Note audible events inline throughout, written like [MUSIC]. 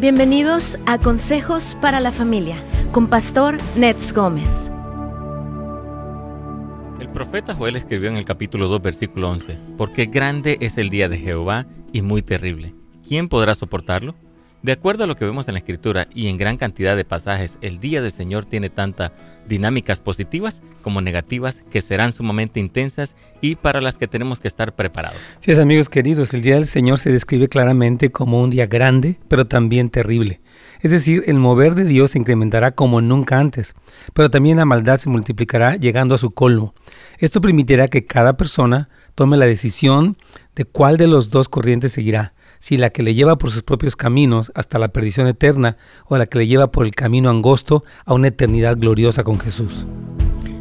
Bienvenidos a Consejos para la Familia con Pastor Nets Gómez. El profeta Joel escribió en el capítulo 2, versículo 11, Porque grande es el día de Jehová y muy terrible. ¿Quién podrá soportarlo? De acuerdo a lo que vemos en la escritura y en gran cantidad de pasajes, el día del Señor tiene tantas dinámicas positivas como negativas que serán sumamente intensas y para las que tenemos que estar preparados. Sí, amigos queridos, el día del Señor se describe claramente como un día grande, pero también terrible. Es decir, el mover de Dios se incrementará como nunca antes, pero también la maldad se multiplicará llegando a su colmo. Esto permitirá que cada persona tome la decisión de cuál de los dos corrientes seguirá si la que le lleva por sus propios caminos hasta la perdición eterna o la que le lleva por el camino angosto a una eternidad gloriosa con Jesús.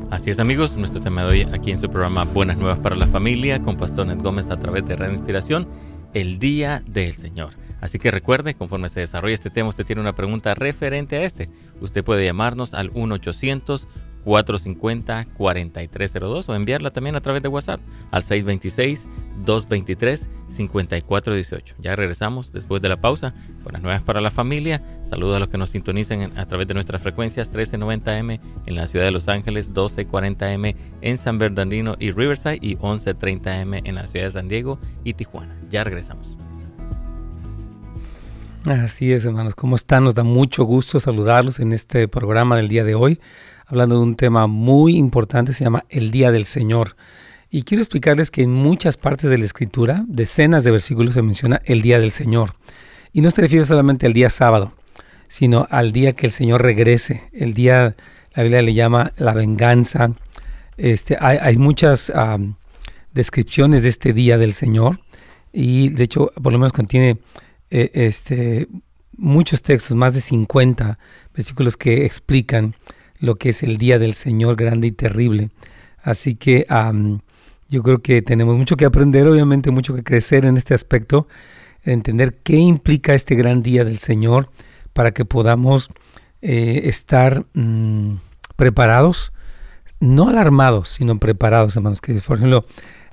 Así es amigos, nuestro tema de hoy aquí en su programa Buenas Nuevas para la Familia con Pastor Ned Gómez a través de Radio Inspiración, el Día del Señor. Así que recuerde, conforme se desarrolla este tema, usted tiene una pregunta referente a este. Usted puede llamarnos al 1 800 450-4302 o enviarla también a través de WhatsApp al 626-223-5418. Ya regresamos después de la pausa. Buenas nuevas para la familia. Saludos a los que nos sintonizan a través de nuestras frecuencias 1390M en la ciudad de Los Ángeles, 1240M en San Bernardino y Riverside y 1130M en la ciudad de San Diego y Tijuana. Ya regresamos. Así es, hermanos. ¿Cómo están? Nos da mucho gusto saludarlos en este programa del día de hoy hablando de un tema muy importante, se llama el Día del Señor. Y quiero explicarles que en muchas partes de la Escritura, decenas de versículos se menciona el Día del Señor. Y no se refiere solamente al día sábado, sino al día que el Señor regrese. El día, la Biblia le llama la venganza. Este, hay, muchas descripciones de este día del Señor. Y de hecho, por lo menos contiene eh, este, muchos textos, más de 50 versículos que explican lo que es el día del Señor grande y terrible. Así que yo creo que tenemos mucho que aprender, obviamente mucho que crecer en este aspecto, entender qué implica este gran día del Señor para que podamos eh, estar mm, preparados, no alarmados, sino preparados, hermanos. Que por ejemplo,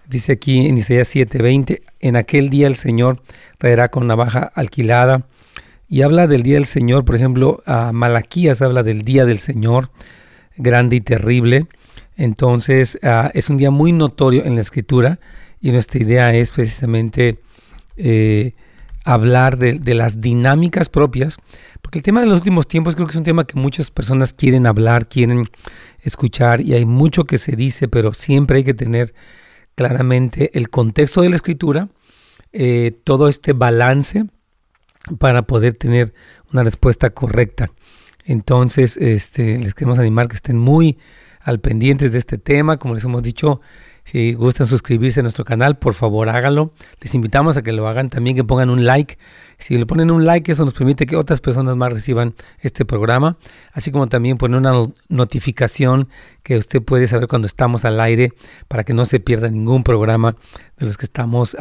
dice aquí en Isaías 7:20, en aquel día el Señor traerá con navaja alquilada y habla del día del Señor, por ejemplo, a Malaquías habla del día del Señor, grande y terrible. Entonces, ah, es un día muy notorio en la escritura y nuestra idea es precisamente eh, hablar de, de, las dinámicas propias, porque el tema de los últimos tiempos creo que es un tema que muchas personas quieren hablar, quieren escuchar y hay mucho que se dice, pero siempre hay que tener claramente el contexto de la escritura, eh, todo este balance para poder tener una respuesta correcta. Entonces, este, les queremos animar que estén muy al pendientes de este tema. Como les hemos dicho, si gustan suscribirse a nuestro canal, por favor háganlo. Les invitamos a que lo hagan también, que pongan un like. Si le ponen un like, eso nos permite que otras personas más reciban este programa, así como también poner una notificación que usted puede saber cuando estamos al aire para que no se pierda ningún programa de los que estamos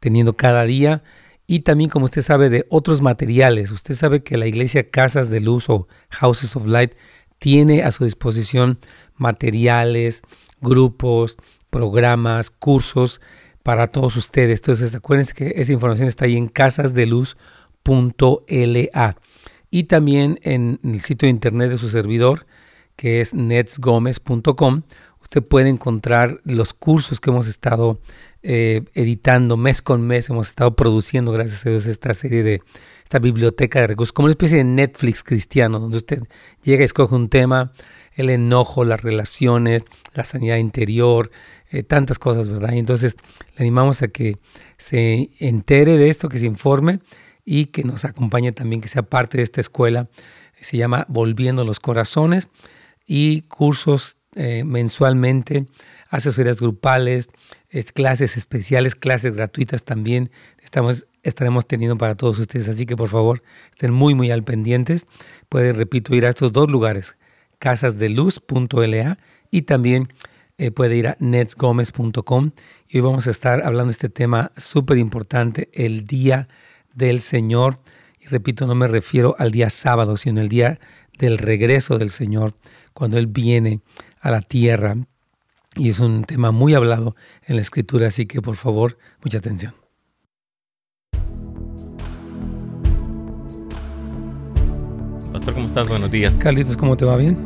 teniendo cada día y también, como usted sabe, de otros materiales. Usted sabe que la iglesia Casas de Luz o Houses of Light tiene a su disposición materiales, grupos, programas, cursos para todos ustedes. Entonces, acuérdense que esa información está ahí en casasdeluz.la y también en el sitio de internet de su servidor, que es netsgomez.com. Usted puede encontrar los cursos que hemos estado eh, editando mes con mes, hemos estado produciendo, gracias a Dios, esta serie de, esta biblioteca de recursos, como una especie de Netflix cristiano, donde usted llega y escoge un tema, el enojo, las relaciones, la sanidad interior, eh, tantas cosas, ¿verdad? Y entonces le animamos a que se entere de esto, que se informe y que nos acompañe también, que sea parte de esta escuela. Se llama Volviendo los Corazones y cursos eh, mensualmente, asesorías grupales, clases especiales, clases gratuitas también estamos, estaremos teniendo para todos ustedes. Así que por favor estén muy, muy al pendientes. Pueden, repito, ir a estos dos lugares, casasdeluz.la y también eh, puede ir a netsgomez.com. Y hoy vamos a estar hablando de este tema súper importante, el Día del Señor. Y repito, no me refiero al día sábado, sino el día del regreso del Señor, cuando Él viene a la tierra y es un tema muy hablado en la escritura, así que por favor, mucha atención. Pastor, ¿cómo estás? Buenos días. Carlitos, ¿cómo te va? ¿Bien?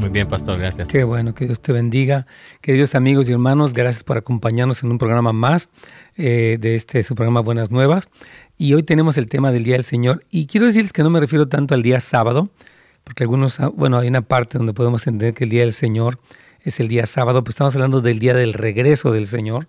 Muy bien, Pastor, gracias. Qué bueno, que Dios te bendiga. Queridos amigos y hermanos, gracias por acompañarnos en un programa más eh, de este su programa Buenas Nuevas. Y hoy tenemos el tema del Día del Señor. Y quiero decirles que no me refiero tanto al día sábado, porque algunos, ah, bueno, hay una parte donde podemos entender que el Día del Señor es el día sábado, pues estamos hablando del día del regreso del Señor,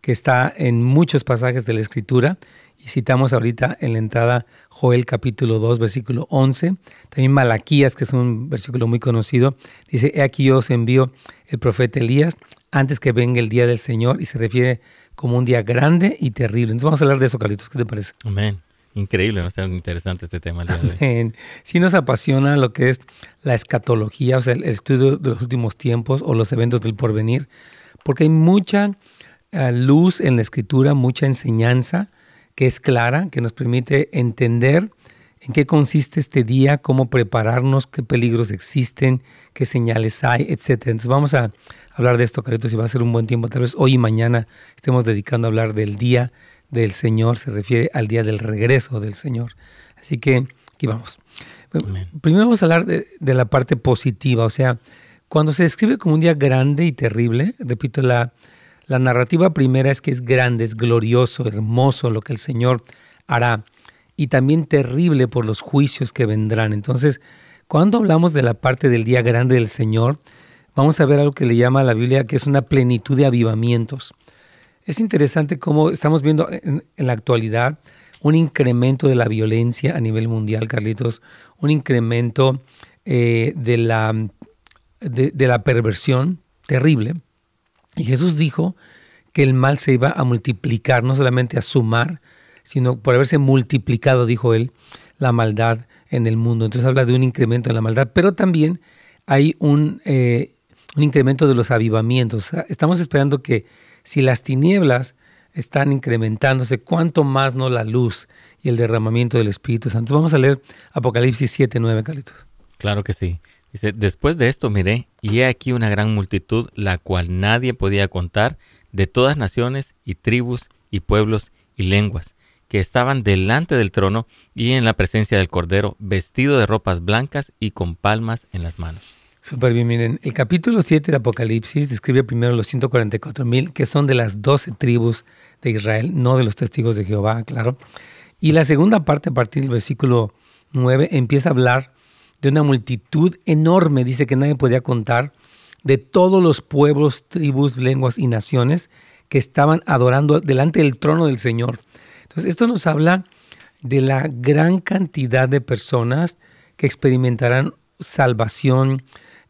que está en muchos pasajes de la Escritura y citamos ahorita en la entrada Joel capítulo 2, versículo 11. También Malaquías, que es un versículo muy conocido, dice, he aquí yo os envío el profeta Elías antes que venga el día del Señor y se refiere como un día grande y terrible. Entonces vamos a hablar de eso, Carlitos. ¿Qué te parece? Amén. Increíble, ¿no? Está interesante este tema. Amén. Sí nos apasiona lo que es la escatología, o sea, el estudio de los últimos tiempos o los eventos del porvenir, porque hay mucha uh, luz en la escritura, mucha enseñanza, que es clara, que nos permite entender en qué consiste este día, cómo prepararnos, qué peligros existen, qué señales hay, etc. Entonces vamos a hablar de esto, Carlitos, y va a ser un buen tiempo. Tal vez hoy y mañana estemos dedicando a hablar del día del Señor, se refiere al día del regreso del Señor. Así que aquí vamos. Primero vamos a hablar de, de la parte positiva, o sea, cuando se describe como un día grande y terrible, repito, la, la narrativa primera es que es grande, es glorioso, hermoso lo que el Señor hará y también terrible por los juicios que vendrán. Entonces, cuando hablamos de la parte del día grande del Señor, vamos a ver algo que le llama la Biblia que es una plenitud de avivamientos. Es interesante cómo estamos viendo en, la actualidad un incremento de la violencia a nivel mundial, Carlitos, un incremento eh, de, la, de la perversión terrible y Jesús dijo que el mal se iba a multiplicar, no solamente a sumar, sino por haberse multiplicado, dijo él, la maldad en el mundo. Entonces habla de un incremento en la maldad, pero también hay un, eh, incremento de los avivamientos. estamos esperando que si las tinieblas están incrementándose, cuánto más no la luz y el derramamiento del Espíritu Santo. Vamos a leer Apocalipsis 7, 9, Carlitos. Claro que sí. Dice, después de esto miré, y he aquí una gran multitud, la cual nadie podía contar, de todas naciones y tribus y pueblos y lenguas, que estaban delante del trono y en la presencia del Cordero, vestido de ropas blancas y con palmas en las manos. Súper bien, miren, el capítulo 7 de Apocalipsis describe primero los 144 mil, que son de las 12 tribus de Israel, no de los testigos de Jehová, claro. Y la segunda parte, a partir del versículo 9, empieza a hablar de una multitud enorme, dice que nadie podía contar, de todos los pueblos, tribus, lenguas y naciones que estaban adorando delante del trono del Señor. Entonces, esto nos habla de la gran cantidad de personas que experimentarán salvación,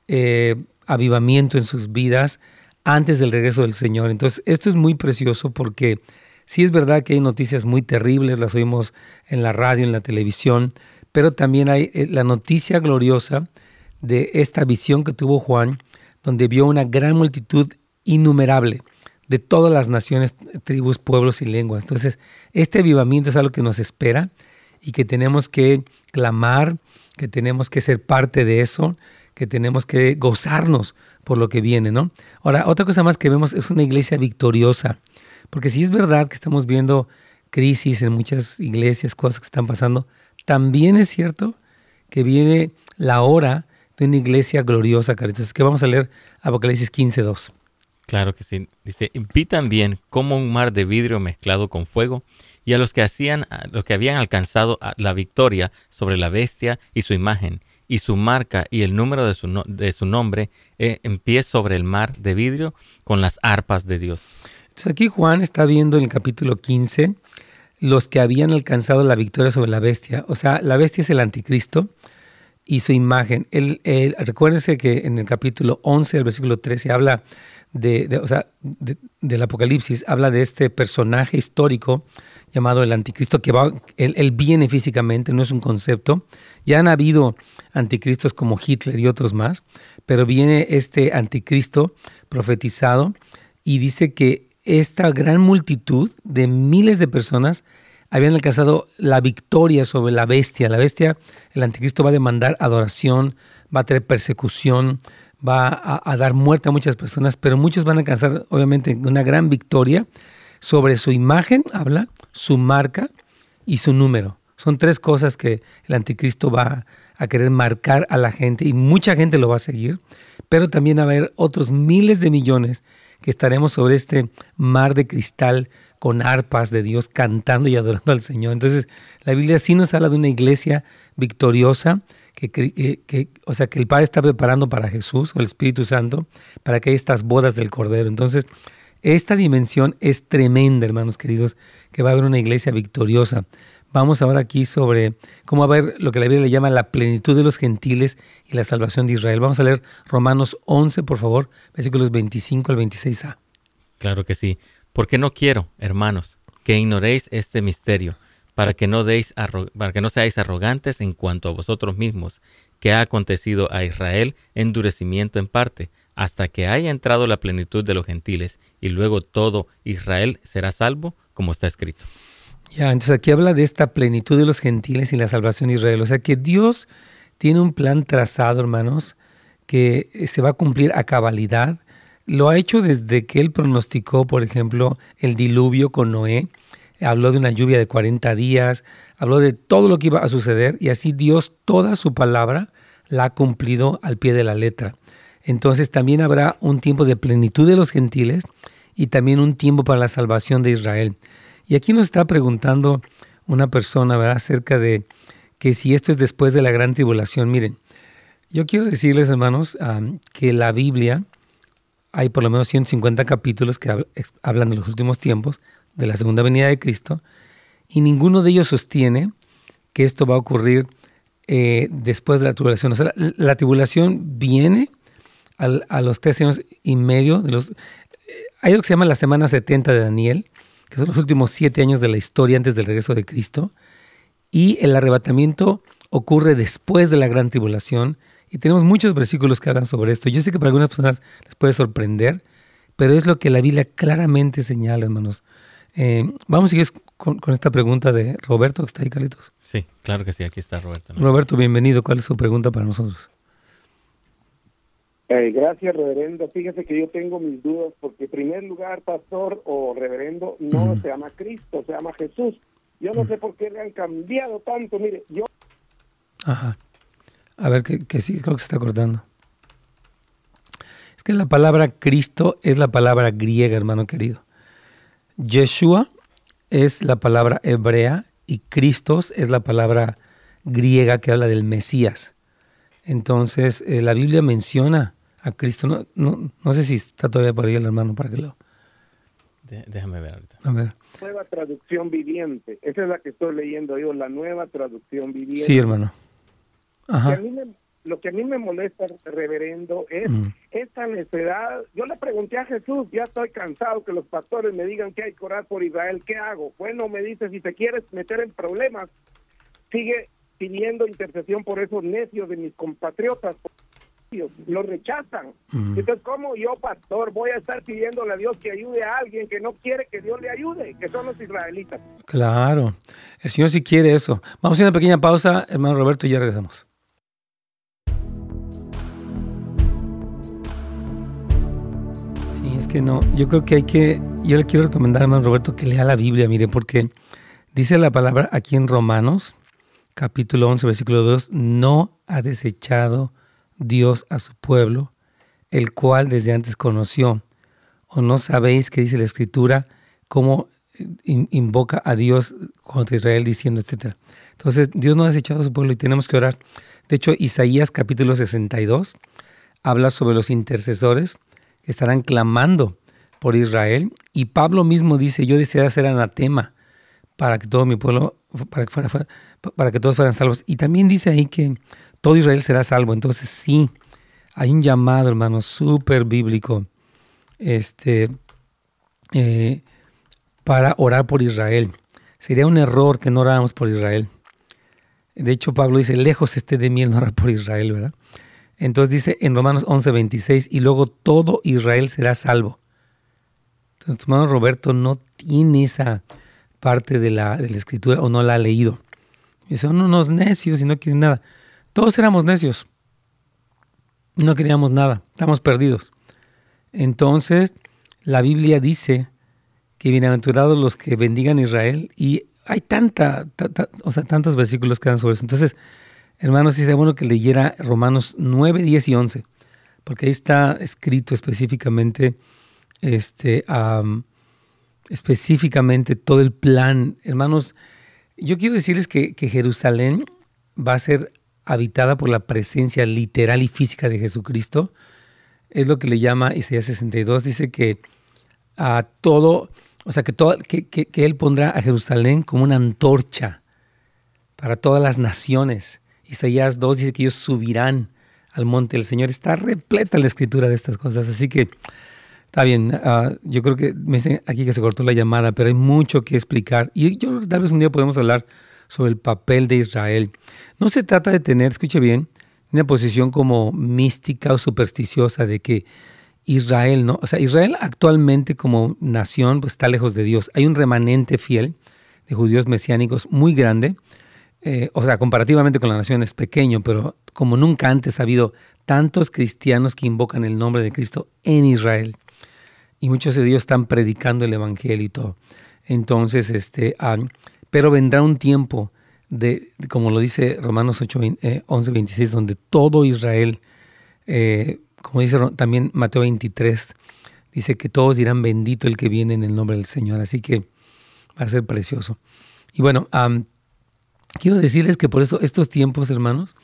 eh, avivamiento en sus vidas antes del regreso del Señor. Entonces, esto es muy precioso porque sí es verdad que hay noticias muy terribles, las oímos en la radio, en la televisión, pero también hay eh, la noticia gloriosa de esta visión que tuvo Juan, donde vio una gran multitud innumerable de todas las naciones, tribus, pueblos y lenguas. Entonces, este avivamiento es algo que nos espera y que tenemos que clamar, que tenemos que ser parte de eso, que tenemos que gozarnos por lo que viene, ¿no? Ahora, otra cosa más que vemos es una iglesia victoriosa, porque si es verdad que estamos viendo crisis en muchas iglesias, cosas que están pasando, también es cierto que viene la hora de una iglesia gloriosa, Caritas, que vamos a leer Apocalipsis 15, 2. Claro que sí. Dice, vi también como un mar de vidrio mezclado con fuego, y a los que hacían, a los que habían alcanzado la victoria sobre la bestia y su imagen, y su marca y el número de su, de su nombre, eh, en pie sobre el mar de vidrio con las arpas de Dios. Entonces aquí Juan está viendo en el capítulo 15 los que habían alcanzado la victoria sobre la bestia. O sea, la bestia es el anticristo y su imagen. Él, recuérdense que en el capítulo 11, el versículo 13, habla de, o sea, del Apocalipsis, habla de este personaje histórico llamado el anticristo, que va, él, viene físicamente, no es un concepto. Ya han habido anticristos como Hitler y otros más, pero viene este anticristo profetizado y dice que esta gran multitud de miles de personas habían alcanzado la victoria sobre la bestia. La bestia, el anticristo va a demandar adoración, va a tener persecución, va a, dar muerte a muchas personas, pero muchos van a alcanzar obviamente una gran victoria sobre su imagen, habla, su marca y su número. Son tres cosas que el anticristo va a querer marcar a la gente y mucha gente lo va a seguir, pero también va a haber otros miles de millones que estaremos sobre este mar de cristal con arpas de Dios cantando y adorando al Señor. Entonces, la Biblia sí nos habla de una iglesia victoriosa, que, que, o sea, que el Padre está preparando para Jesús o el Espíritu Santo para que estas bodas del Cordero. Entonces, esta dimensión es tremenda, hermanos queridos, que va a haber una iglesia victoriosa. Vamos ahora aquí sobre cómo va a ver lo que la Biblia le llama la plenitud de los gentiles y la salvación de Israel. Vamos a leer Romanos 11, por favor, versículos 25 al 26a. Claro que sí. Porque no quiero, hermanos, que ignoréis este misterio, para que no deis para que no seáis arrogantes en cuanto a vosotros mismos, que ha acontecido a Israel endurecimiento en parte, hasta que haya entrado la plenitud de los gentiles, y luego todo Israel será salvo, como está escrito. Ya, entonces aquí habla de esta plenitud de los gentiles y la salvación de Israel. O sea que Dios tiene un plan trazado, hermanos, que se va a cumplir a cabalidad lo ha hecho desde que él pronosticó, por ejemplo, el diluvio con Noé. Habló de una lluvia de 40 días, habló de todo lo que iba a suceder y así Dios toda su palabra la ha cumplido al pie de la letra. Entonces también habrá un tiempo de plenitud de los gentiles y también un tiempo para la salvación de Israel. Y aquí nos está preguntando una persona ¿verdad? acerca de que si esto es después de la gran tribulación. Miren, yo quiero decirles, hermanos, que la Biblia hay por lo menos 150 capítulos que hablan de los últimos tiempos, de la segunda venida de Cristo, y ninguno de ellos sostiene que esto va a ocurrir eh, después de la tribulación. O sea, la, tribulación viene a los tres años y medio de los... Eh, hay algo que se llama la semana 70 de Daniel, que son los últimos siete años de la historia antes del regreso de Cristo, y el arrebatamiento ocurre después de la gran tribulación, y tenemos muchos versículos que hablan sobre esto. Yo sé que para algunas personas les puede sorprender, pero es lo que la Biblia claramente señala, hermanos. Eh, vamos a seguir con, esta pregunta de Roberto, que está ahí, Carlitos. Sí, claro que sí, aquí está Roberto. Roberto, bienvenido. ¿Cuál es su pregunta para nosotros? Eh, gracias, reverendo. Fíjese que yo tengo mis dudas porque, en primer lugar, pastor o reverendo, no se llama Cristo, se llama Jesús. Yo no sé por qué le han cambiado tanto. Mire, yo. Ajá. A ver, que, sí, creo que se está cortando. Es que la palabra Cristo es la palabra griega, hermano querido. Yeshua es la palabra hebrea y Cristos es la palabra griega que habla del Mesías. Entonces, eh, la Biblia menciona a Cristo. No, no, no, sé si está todavía por ahí el hermano para que lo... déjame ver ahorita. A ver. Nueva traducción viviente. Esa es la que estoy leyendo yo, la nueva traducción viviente. Sí, hermano lo que a mí me molesta, reverendo, es esta necesidad. Yo le pregunté a Jesús, ya estoy cansado que los pastores me digan que hay que orar por Israel, ¿qué hago? Bueno, me dice, si te quieres meter en problemas, sigue pidiendo intercesión por esos necios de mis compatriotas. Lo rechazan. Entonces, ¿cómo yo, pastor, voy a estar pidiéndole a Dios que ayude a alguien que no quiere que Dios le ayude, que son los israelitas? Claro, el Señor sí quiere eso. Vamos a hacer una pequeña pausa, hermano Roberto, y ya regresamos. que no. Yo creo que hay que, yo le quiero recomendar, hermano Roberto, que lea la Biblia, mire, porque dice la palabra aquí en Romanos, capítulo 11, versículo 2, no ha desechado Dios a su pueblo, el cual desde antes conoció. ¿O no sabéis que dice la Escritura cómo invoca a Dios contra Israel diciendo, etcétera? Entonces, Dios no ha desechado a su pueblo y tenemos que orar. De hecho, Isaías capítulo 62 habla sobre los intercesores estarán clamando por Israel. Y Pablo mismo dice, yo desearía ser anatema para que todo mi pueblo, que, para que todos fueran salvos. Y también dice ahí que todo Israel será salvo. Entonces sí, hay un llamado, hermano, súper bíblico, este, eh, para orar por Israel. Sería un error que no oráramos por Israel. De hecho, Pablo dice, lejos esté de mí el no orar por Israel, ¿verdad? Entonces dice en Romanos 11, 26, y luego todo Israel será salvo. Entonces, hermano Roberto no tiene esa parte de la, de la escritura o no la ha leído. Y son unos necios y no quieren nada. Todos éramos necios. No queríamos nada. Estamos perdidos. Entonces, la Biblia dice que bienaventurados los que bendigan Israel y hay tanta, o sea, tantos versículos que dan sobre eso. Entonces, Hermanos, sería bueno que leyera Romanos 9, 10 y 11, porque ahí está escrito específicamente, este, específicamente todo el plan. Hermanos, yo quiero decirles que, que Jerusalén va a ser habitada por la presencia literal y física de Jesucristo. Es lo que le llama Isaías 62, dice que a todo, o sea, que, todo, que, que, Él pondrá a Jerusalén como una antorcha para todas las naciones. Isaías 2 dice que ellos subirán al monte del Señor. Está repleta la escritura de estas cosas, así que está bien. Ah, yo creo que me dicen aquí que se cortó la llamada, pero hay mucho que explicar. Y yo tal vez un día podemos hablar sobre el papel de Israel. No se trata de tener, escuche bien, una posición como mística o supersticiosa de que Israel, ¿no? O sea, Israel actualmente como nación pues, está lejos de Dios. Hay un remanente fiel de judíos mesiánicos muy grande, eh, o sea, comparativamente con la nación es pequeño, pero como nunca antes ha habido tantos cristianos que invocan el nombre de Cristo en Israel. Y muchos de ellos están predicando el Evangelio y todo. Entonces, este, ah, pero vendrá un tiempo de, como lo dice Romanos 8, 11, 26, donde todo Israel, eh, como dice también Mateo 23, dice que todos dirán bendito el que viene en el nombre del Señor. Así que va a ser precioso. Y bueno, quiero decirles que por eso estos tiempos, hermanos,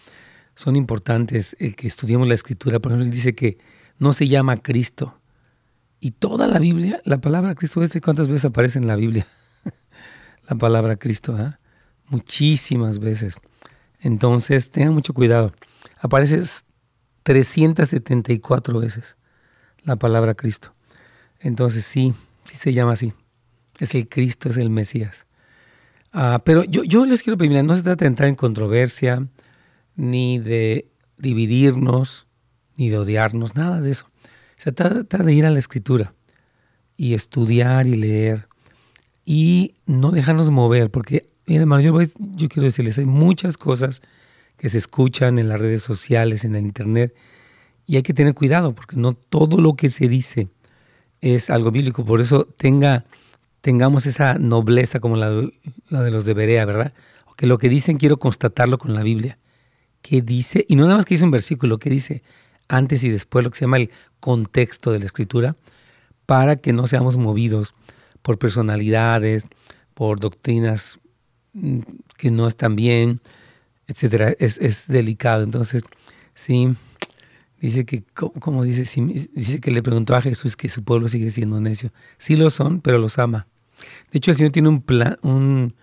son importantes el que estudiemos la escritura. Por ejemplo, él dice que no se llama Cristo. Y toda la Biblia, la palabra Cristo, ¿cuántas veces aparece en la Biblia? La palabra Cristo, ¿ah? muchísimas veces. Entonces, tengan mucho cuidado. Aparece 374 veces la palabra Cristo. Entonces, sí, sí se llama así. Es el Cristo, es el Mesías. Ah, pero yo, yo les quiero pedir, no se trata de entrar en controversia, ni de dividirnos, ni de odiarnos, nada de eso. Se trata de ir a la escritura y estudiar y leer y no dejarnos mover, porque hermano, yo, yo quiero decirles, hay muchas cosas que se escuchan en las redes sociales, en el internet, y hay que tener cuidado porque no todo lo que se dice es algo bíblico. Por eso tenga, tengamos esa nobleza como la, de los de Berea, ¿verdad? O que lo que dicen quiero constatarlo con la Biblia. ¿Qué dice? Y no nada más que dice un versículo, ¿qué dice? Antes y después, lo que se llama el contexto de la escritura, para que no seamos movidos por personalidades, por doctrinas que no están bien, etcétera, es, delicado. Entonces, sí, dice que, como dice, dice que le preguntó a Jesús que su pueblo sigue siendo necio. Sí lo son, pero los ama. De hecho, el Señor tiene un, plan, un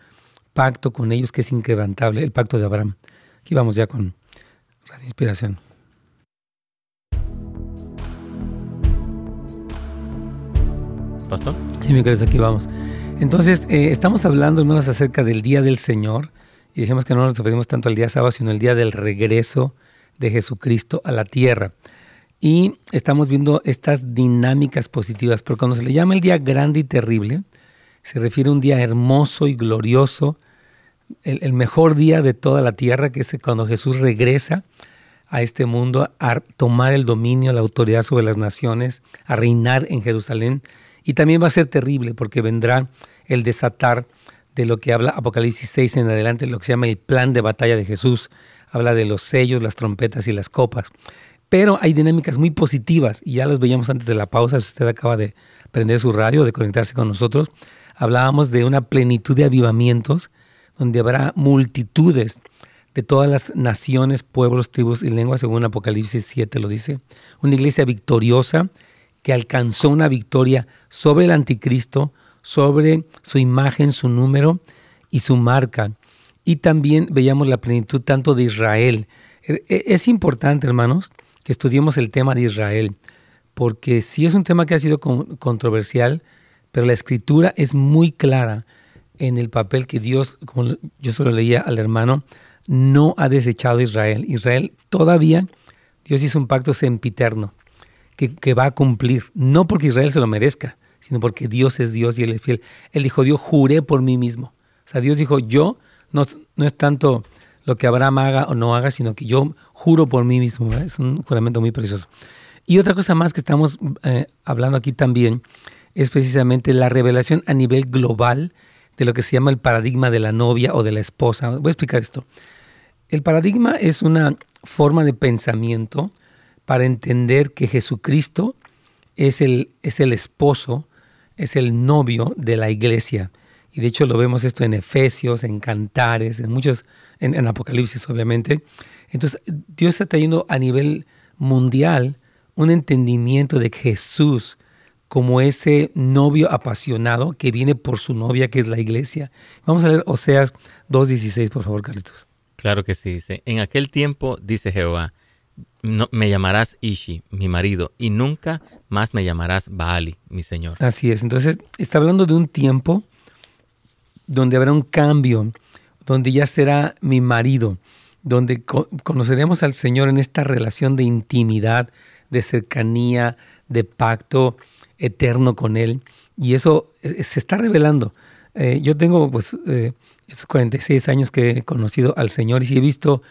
pacto con ellos que es inquebrantable, el pacto de Abraham. Aquí vamos ya con Radio Inspiración. ¿Pastor? Sí, mi querido, aquí vamos. Entonces, eh, estamos hablando, hermanos, acerca del Día del Señor y decimos que no nos referimos tanto al día sábado, sino el día del regreso de Jesucristo a la tierra. Y estamos viendo estas dinámicas positivas, pero cuando se le llama el día grande y terrible, se refiere a un día hermoso y glorioso, el mejor día de toda la tierra, que es cuando Jesús regresa a este mundo a tomar el dominio, la autoridad sobre las naciones, a reinar en Jerusalén y también va a ser terrible porque vendrá el desatar de lo que habla Apocalipsis 6 en adelante, lo que se llama el plan de batalla de Jesús. Habla de los sellos, las trompetas y las copas. Pero hay dinámicas muy positivas y ya las veíamos antes de la pausa. Si usted acaba de prender su radio, de conectarse con nosotros, hablábamos de una plenitud de avivamientos donde habrá multitudes de todas las naciones, pueblos, tribus y lenguas, según Apocalipsis 7 lo dice. Una iglesia victoriosa que alcanzó una victoria sobre el anticristo, sobre su imagen, su número y su marca. Y también veíamos la plenitud tanto de Israel. E, e, es importante, hermanos, que estudiemos el tema de Israel, porque sí es un tema que ha sido controversial, pero la escritura es muy clara en el papel que Dios, como yo solo leía al hermano, no ha desechado Israel. Israel todavía, Dios hizo un pacto sempiterno que, va a cumplir, no porque Israel se lo merezca, sino porque Dios es Dios y Él es fiel. Él dijo, Dios juré por mí mismo. O sea, Dios dijo, yo no, no es tanto lo que Abraham haga o no haga, sino que yo juro por mí mismo. Es un juramento muy precioso. Y otra cosa más que estamos eh, hablando aquí también es precisamente la revelación a nivel global de lo que se llama el paradigma de la novia o de la esposa. Voy a explicar esto. el paradigma es una forma de pensamiento para entender que Jesucristo es el, es el esposo, es el novio de la iglesia. Y de hecho lo vemos esto en Efesios, en Cantares, en muchos, en, en Apocalipsis obviamente. Entonces Dios está trayendo a nivel mundial un entendimiento de Jesús como ese novio apasionado que viene por su novia, que es la iglesia. Vamos a leer Oseas 2.16, por favor, Carlitos. Claro que sí, dice, en aquel tiempo, dice Jehová, no, me llamarás Ishi, mi marido, y nunca más me llamarás Baali, mi señor. Así es, entonces está hablando de un tiempo donde habrá un cambio, donde ya será mi marido, donde conoceremos al Señor en esta relación de intimidad, de cercanía, de pacto eterno con Él. Y eso eh, se está revelando. Eh, yo tengo pues eh, esos 46 años que he conocido al Señor y sí he visto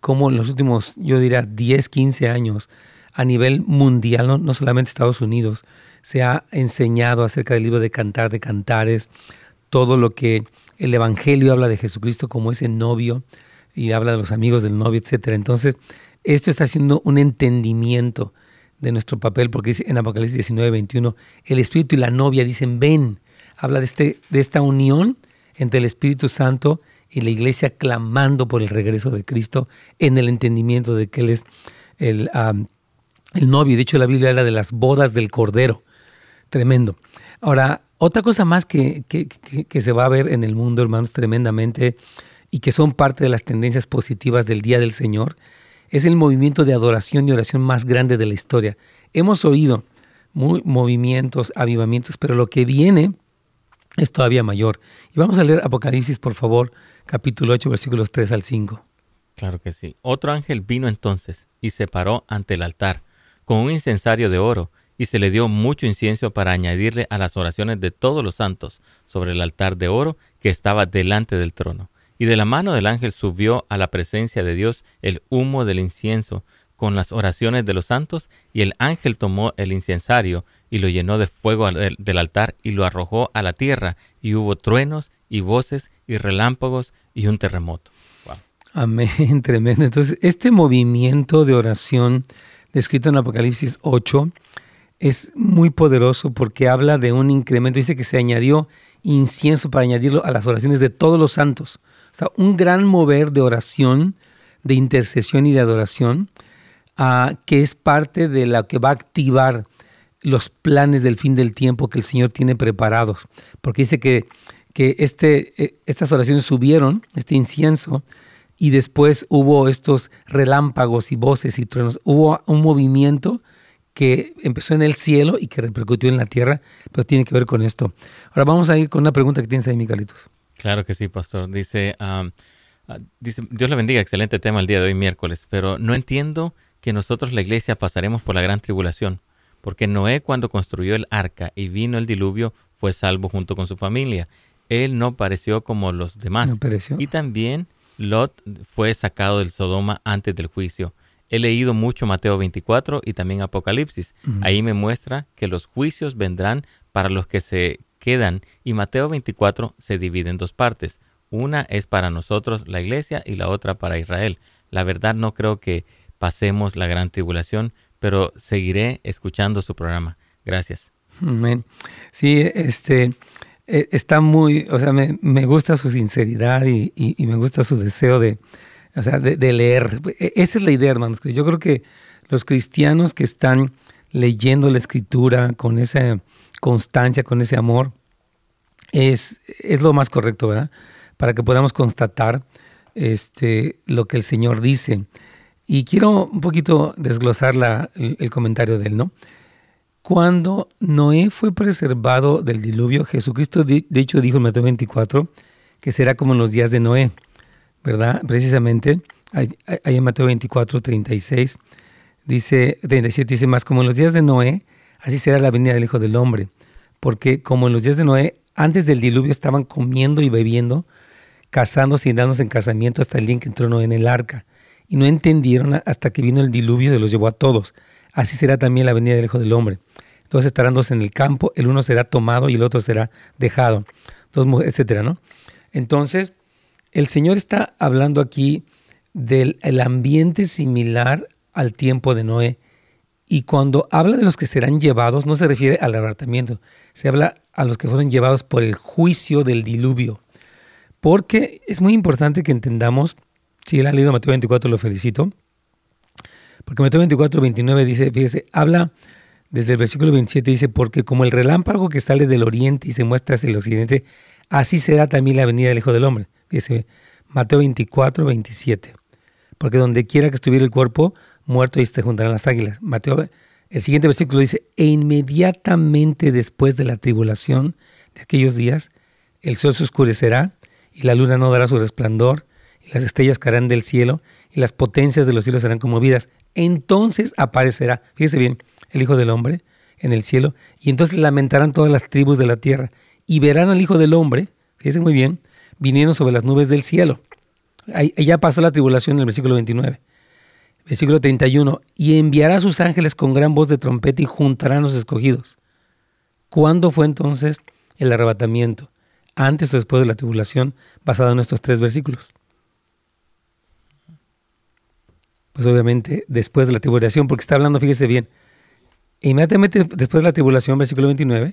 cómo en los últimos, yo diría, 10, 15 años, a nivel mundial, no, no solamente Estados Unidos, se ha enseñado acerca del libro de Cantar de Cantares, todo lo que el Evangelio habla de Jesucristo como ese novio y habla de los amigos del novio, etc. Entonces, esto está haciendo un entendimiento de nuestro papel, porque dice en Apocalipsis 19, 21, el Espíritu y la novia dicen, ven, habla de, este, de esta unión entre el Espíritu Santo y la iglesia clamando por el regreso de Cristo en el entendimiento de que Él es el, novio. De hecho, la Biblia habla de las bodas del Cordero. Tremendo. Ahora, otra cosa más que, que, que, se va a ver en el mundo, hermanos, tremendamente, y que son parte de las tendencias positivas del Día del Señor, es el movimiento de adoración y oración más grande de la historia. Hemos oído movimientos, avivamientos, pero lo que viene es todavía mayor. Y vamos a leer Apocalipsis, por favor, capítulo 8, versículos 3 al 5. Claro que sí. Otro ángel vino entonces y se paró ante el altar con un incensario de oro y se le dio mucho incienso para añadirle a las oraciones de todos los santos sobre el altar de oro que estaba delante del trono. Y de la mano del ángel subió a la presencia de Dios el humo del incienso con las oraciones de los santos, y el ángel tomó el incensario y lo llenó de fuego del altar y lo arrojó a la tierra, y hubo truenos y voces y relámpagos y un terremoto. Amén, [LAUGHS] tremendo. Entonces, este movimiento de oración descrito en Apocalipsis 8 es muy poderoso porque habla de un incremento. Dice que se añadió incienso para añadirlo a las oraciones de todos los santos. O sea, un gran mover de oración, de intercesión y de adoración, uh, que es parte de lo que va a activar los planes del fin del tiempo que el Señor tiene preparados. Porque dice que, que este, e, estas oraciones subieron, este incienso, y después hubo estos relámpagos y voces y truenos. Hubo un movimiento que empezó en el cielo y que repercutió en la tierra, pero tiene que ver con esto. Ahora vamos a ir con una pregunta que tienes ahí, Micalitos. Claro que sí, pastor. Dice, ah, dice, Dios le bendiga, excelente tema el día de hoy, miércoles, pero no entiendo que nosotros la iglesia pasaremos por la gran tribulación, porque Noé cuando construyó el arca y vino el diluvio fue salvo junto con su familia. Él no pareció como los demás. y también Lot fue sacado del Sodoma antes del juicio. He leído mucho Mateo 24 y también Apocalipsis. Ahí me muestra que los juicios vendrán para los que se quedan y Mateo 24 se divide en dos partes. Una es para nosotros, la iglesia, y la otra para Israel. La verdad no creo que pasemos la gran tribulación, pero seguiré escuchando su programa. Gracias. Amén. Sí, este e, está muy, o sea, me, gusta su sinceridad y, me gusta su deseo de, o sea, de, leer. E, esa es la idea, hermanos. Yo creo que los cristianos que están leyendo la escritura con esa constancia, con ese amor, es, es lo más correcto, ¿verdad? Para que podamos constatar este, lo que el Señor dice. Y quiero un poquito desglosar la, el, comentario de él, ¿no? Cuando Noé fue preservado del diluvio, Jesucristo de, hecho dijo en Mateo 24 que será como en los días de Noé, ¿verdad? Precisamente, ahí en Mateo 24, 36, dice, 37 dice más, como en los días de Noé, así será la venida del Hijo del Hombre. Porque como en los días de Noé, antes del diluvio estaban comiendo y bebiendo, casándose y dándose en casamiento hasta el día en que entró Noé en el arca. Y no entendieron hasta que vino el diluvio y se los llevó a todos. Así será también la venida del Hijo del Hombre. Entonces estarán dos en el campo, el uno será tomado y el otro será dejado, dos etcétera, ¿no? Entonces, el Señor está hablando aquí del el ambiente similar al tiempo de Noé. Y cuando habla de los que serán llevados, no se refiere al arrebatamiento, se habla a los que fueron llevados por el juicio del diluvio. Porque es muy importante que entendamos, si él ha leído Mateo 24, lo felicito, porque Mateo 24, 29 dice, fíjese, habla desde el versículo 27, dice, porque como el relámpago que sale del oriente y se muestra hacia el occidente, así será también la venida del Hijo del Hombre. Dice Mateo 24, 27. Porque donde quiera que estuviera el cuerpo, muerto y se juntarán las águilas. Mateo, el siguiente versículo dice, e inmediatamente después de la tribulación de aquellos días, el sol se oscurecerá y la luna no dará su resplandor y las estrellas caerán del cielo y las potencias de los cielos serán conmovidas. Entonces aparecerá, fíjese bien, el Hijo del Hombre en el cielo y entonces lamentarán todas las tribus de la tierra y verán al Hijo del Hombre, fíjese muy bien, viniendo sobre las nubes del cielo. Ahí, ya pasó la tribulación en el versículo 29. Versículo 31. Y enviará a sus ángeles con gran voz de trompeta y juntarán los escogidos. ¿Cuándo fue entonces el arrebatamiento? Antes o después de la tribulación, basado en estos tres versículos. Pues obviamente después de la tribulación, porque está hablando, fíjese bien, inmediatamente después de la tribulación, versículo 29,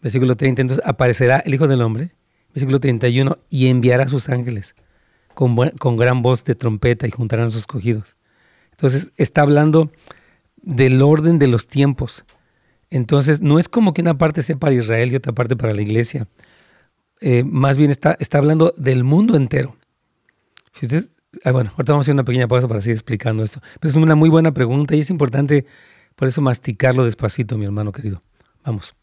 versículo 30, entonces aparecerá el Hijo del Hombre, versículo 31, y enviará a sus ángeles con, con gran voz de trompeta y juntarán a sus escogidos. Entonces está hablando del orden de los tiempos. Entonces no es como que una parte sea para Israel y otra parte para la iglesia. Eh, más bien está, está hablando del mundo entero. Si ustedes, ah, bueno, ahorita vamos a hacer una pequeña pausa para seguir explicando esto. Pero es una muy buena pregunta y es importante por eso masticarlo despacito, mi hermano querido. Vamos.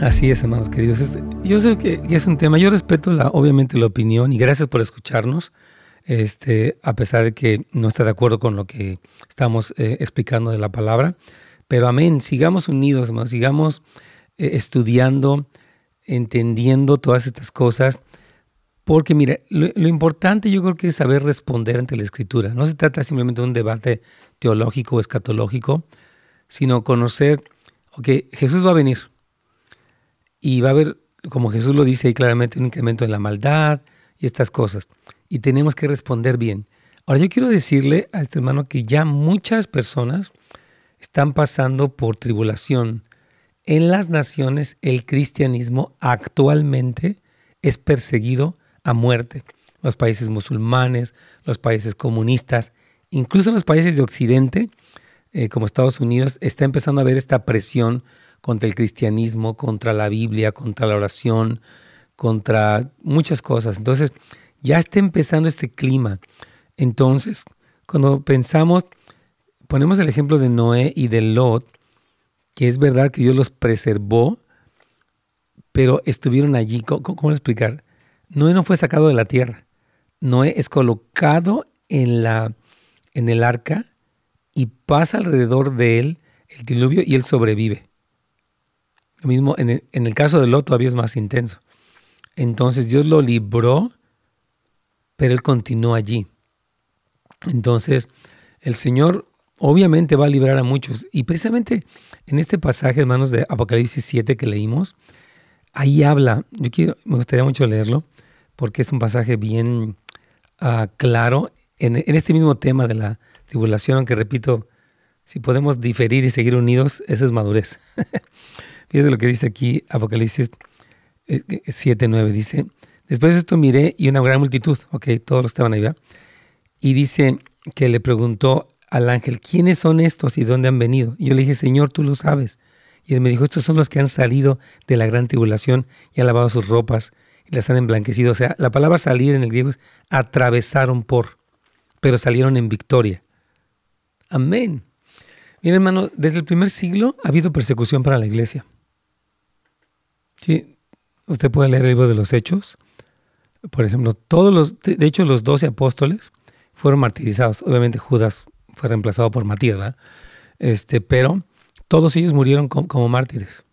Así es, hermanos queridos. Yo sé que es un tema, yo respeto la, obviamente la opinión y gracias por escucharnos, este, a pesar de que no está de acuerdo con lo que estamos eh, explicando de la palabra. Pero amén, sigamos unidos, hermanos, sigamos eh, estudiando, entendiendo todas estas cosas. Porque mire, lo, lo, importante yo creo que es saber responder ante la escritura. No se trata simplemente de un debate teológico o escatológico, sino conocer, ok, Jesús va a venir y va a haber, como Jesús lo dice ahí claramente, un incremento en la maldad y estas cosas. Y tenemos que responder bien. Ahora yo quiero decirle a este hermano que ya muchas personas están pasando por tribulación. En las naciones el cristianismo actualmente es perseguido a muerte. Los países musulmanes, los países comunistas, incluso en los países de Occidente, eh, como Estados Unidos, está empezando a haber esta presión contra el cristianismo, contra la Biblia, contra la oración, contra muchas cosas. Entonces, ya está empezando este clima. Entonces, cuando pensamos, ponemos el ejemplo de Noé y de Lot, que es verdad que Dios los preservó, pero estuvieron allí. ¿Cómo, explicar? Noé no fue sacado de la tierra. Noé es colocado en, la, en el arca y pasa alrededor de él el diluvio y él sobrevive. Lo mismo en el, en el caso de Lot todavía es más intenso. Entonces Dios lo libró, pero él continuó allí. Entonces el Señor obviamente va a librar a muchos. Y precisamente en este pasaje, hermanos, de Apocalipsis 7 que leímos, ahí habla, yo quiero, me gustaría mucho leerlo, porque es un pasaje bien uh, claro en, este mismo tema de la tribulación, aunque repito, si podemos diferir y seguir unidos, eso es madurez. [LAUGHS] Fíjese lo que dice aquí Apocalipsis 7, eh, 9. Dice, después de esto miré y una gran multitud, ok, todos los estaban ahí, ¿verdad? Y dice que le preguntó al ángel, ¿quiénes son estos y dónde han venido? Y yo le dije, Señor, tú lo sabes. Y él me dijo, estos son los que han salido de la gran tribulación y han lavado sus ropas y las han emblanquecido. O sea, la palabra salir en el griego es atravesaron por, pero salieron en victoria. Amén. Mira, hermano, desde el primer siglo ha habido persecución para la iglesia. Sí, usted puede leer el libro de los Hechos. Por ejemplo, todos los, de hecho, los doce apóstoles fueron martirizados. Obviamente Judas fue reemplazado por Matías. Este, pero todos ellos murieron como, mártires,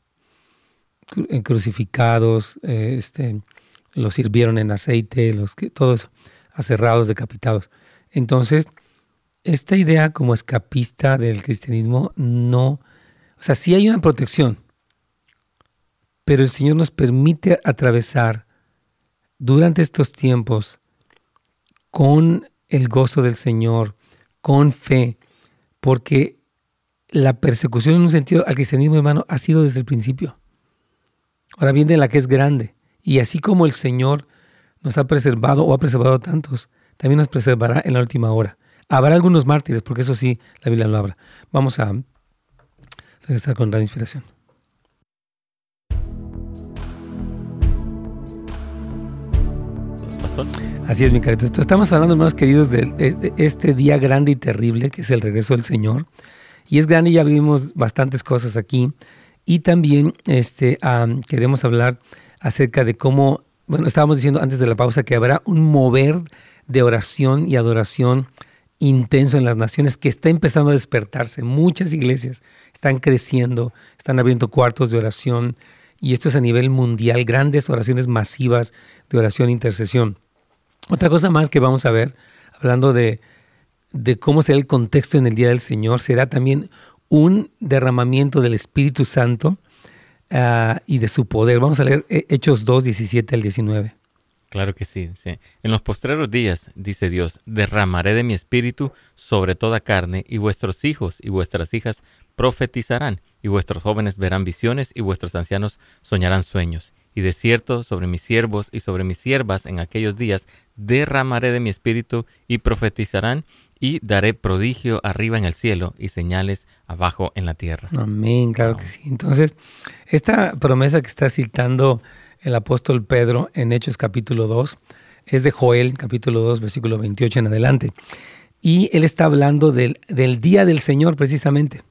crucificados, este, los sirvieron en aceite, los que, todos aserrados, decapitados. Entonces, esta idea como escapista del cristianismo no, o sea, sí hay una protección, pero el Señor nos permite atravesar durante estos tiempos con el gozo del Señor, con fe, porque la persecución en un sentido al cristianismo, hermano, ha sido desde el principio. Ahora viene la que es grande. Y así como el Señor nos ha preservado o ha preservado a tantos, también nos preservará en la última hora. Habrá algunos mártires, porque eso sí, la Biblia lo habla. Vamos a regresar con la inspiración. Así es, mi carito. estamos hablando, hermanos queridos, de este día grande y terrible que es el regreso del Señor. Y es grande, ya vimos bastantes cosas aquí. Y también este, queremos hablar acerca de cómo, bueno, estábamos diciendo antes de la pausa que habrá un mover de oración y adoración intenso en las naciones que está empezando a despertarse. Muchas iglesias están creciendo, están abriendo cuartos de oración y esto es a nivel mundial, grandes oraciones masivas de oración e intercesión. Otra cosa más que vamos a ver, hablando de, de cómo será el contexto en el Día del Señor, será también un derramamiento del Espíritu Santo uh, y de su poder. Vamos a leer Hechos 2, 17 al 19. Claro que sí, sí. En los postreros días, dice Dios, derramaré de mi espíritu sobre toda carne, y vuestros hijos y vuestras hijas profetizarán, y vuestros jóvenes verán visiones, y vuestros ancianos soñarán sueños. Y de cierto, sobre mis siervos y sobre mis siervas en aquellos días derramaré de mi espíritu, y profetizarán, y daré prodigio arriba en el cielo y señales abajo en la tierra. Amén, claro que sí. Entonces, esta promesa que está citando el apóstol Pedro en Hechos capítulo 2, es de Joel capítulo 2, versículo 28 en adelante. Y él está hablando del, del día del Señor precisamente.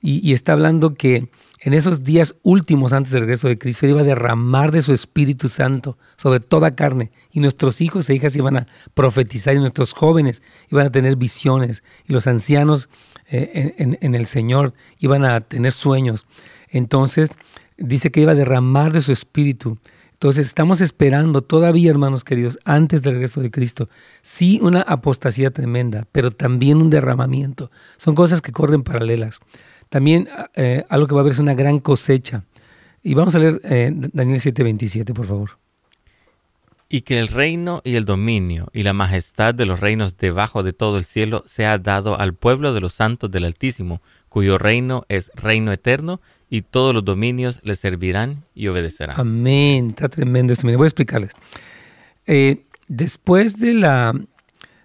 Y, y, está hablando que en esos días últimos antes del regreso de Cristo, él iba a derramar de su Espíritu Santo sobre toda carne. Y nuestros hijos e hijas iban a profetizar y nuestros jóvenes iban a tener visiones. Y los ancianos eh, en, en el Señor iban a tener sueños. Entonces, dice que iba a derramar de su espíritu. Entonces estamos esperando todavía, hermanos queridos, antes del regreso de Cristo, sí una apostasía tremenda, pero también un derramamiento. Son cosas que corren paralelas. También eh, algo que va a haber es una gran cosecha. Y vamos a leer eh, Daniel 7:27, por favor. Y que el reino y el dominio y la majestad de los reinos debajo de todo el cielo sea dado al pueblo de los santos del Altísimo, cuyo reino es reino eterno y todos los dominios le servirán y obedecerán. Amén. Está tremendo esto. voy a explicarles. Eh, después de la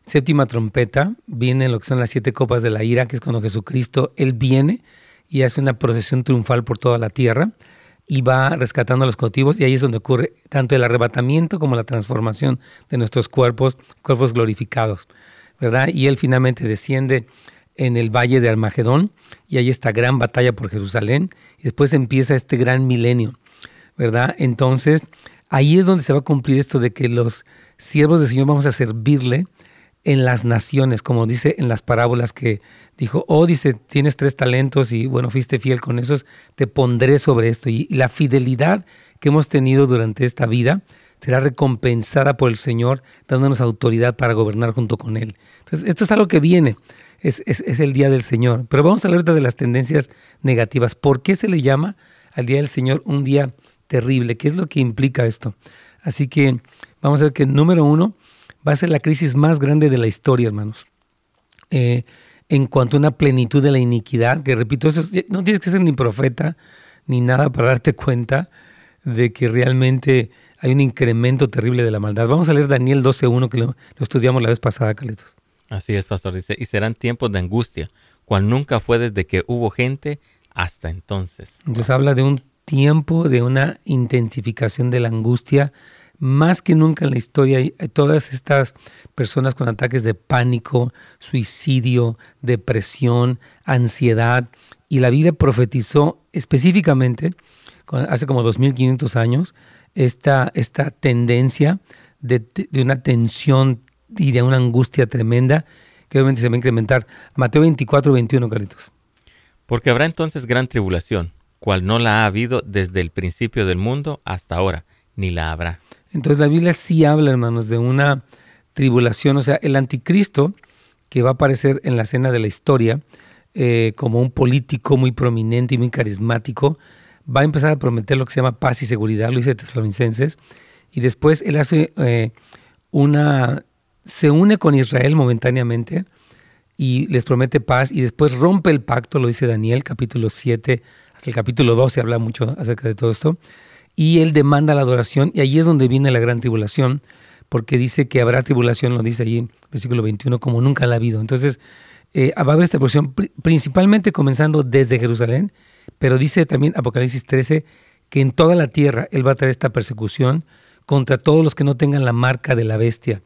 séptima trompeta, viene lo que son las siete copas de la ira, que es cuando Jesucristo, Él viene y hace una procesión triunfal por toda la tierra y va rescatando a los cautivos y ahí es donde ocurre tanto el arrebatamiento como la transformación de nuestros cuerpos, cuerpos glorificados, ¿verdad? Y Él finalmente desciende en el valle de Armagedón y hay esta gran batalla por Jerusalén y después empieza este gran milenio, ¿verdad? Entonces ahí es donde se va a cumplir esto de que los siervos del Señor vamos a servirle en las naciones, como dice en las parábolas que dijo, oh, dice, tienes tres talentos y bueno, fuiste fiel con esos, te pondré sobre esto. Y, la fidelidad que hemos tenido durante esta vida será recompensada por el Señor, dándonos autoridad para gobernar junto con Él. Entonces, esto es algo que viene es, el Día del Señor. Pero vamos a hablar de las tendencias negativas. ¿Por qué se le llama al Día del Señor un día terrible? ¿Qué es lo que implica esto? Así que vamos a ver que número uno va a ser la crisis más grande de la historia, hermanos. Eh, en cuanto a una plenitud de la iniquidad, que repito, eso no tienes que ser ni profeta ni nada para darte cuenta de que realmente hay un incremento terrible de la maldad. Vamos a leer Daniel 12.1 que lo, lo estudiamos la vez pasada, Caletos. Así es, pastor. Dice, y serán tiempos de angustia, cual nunca fue desde que hubo gente hasta entonces. Entonces habla de un tiempo, de una intensificación de la angustia, más que nunca en la historia. Hay todas estas personas con ataques de pánico, suicidio, depresión, ansiedad. Y la Biblia profetizó específicamente, hace como 2500 años, esta, esta tendencia de, de una tensión y de una angustia tremenda que obviamente se va a incrementar. Mateo 24, 21, Carlitos. Porque habrá entonces gran tribulación, cual no la ha habido desde el principio del mundo hasta ahora, ni la habrá. Entonces la Biblia sí habla, hermanos, de una tribulación, o sea, el anticristo que va a aparecer en la escena de la historia eh, como un político muy prominente y muy carismático, va a empezar a prometer lo que se llama paz y seguridad, lo dice Tesalonicenses, y después él hace eh, una, se une con Israel momentáneamente y les promete paz y después rompe el pacto, lo dice Daniel capítulo 7, hasta el capítulo 12 habla mucho acerca de todo esto, y él demanda la adoración y ahí es donde viene la gran tribulación, porque dice que habrá tribulación, lo dice allí versículo 21, como nunca la ha habido. Entonces, eh, va a haber esta porción principalmente comenzando desde Jerusalén, pero dice también Apocalipsis 13 que en toda la tierra Él va a traer esta persecución contra todos los que no tengan la marca de la bestia.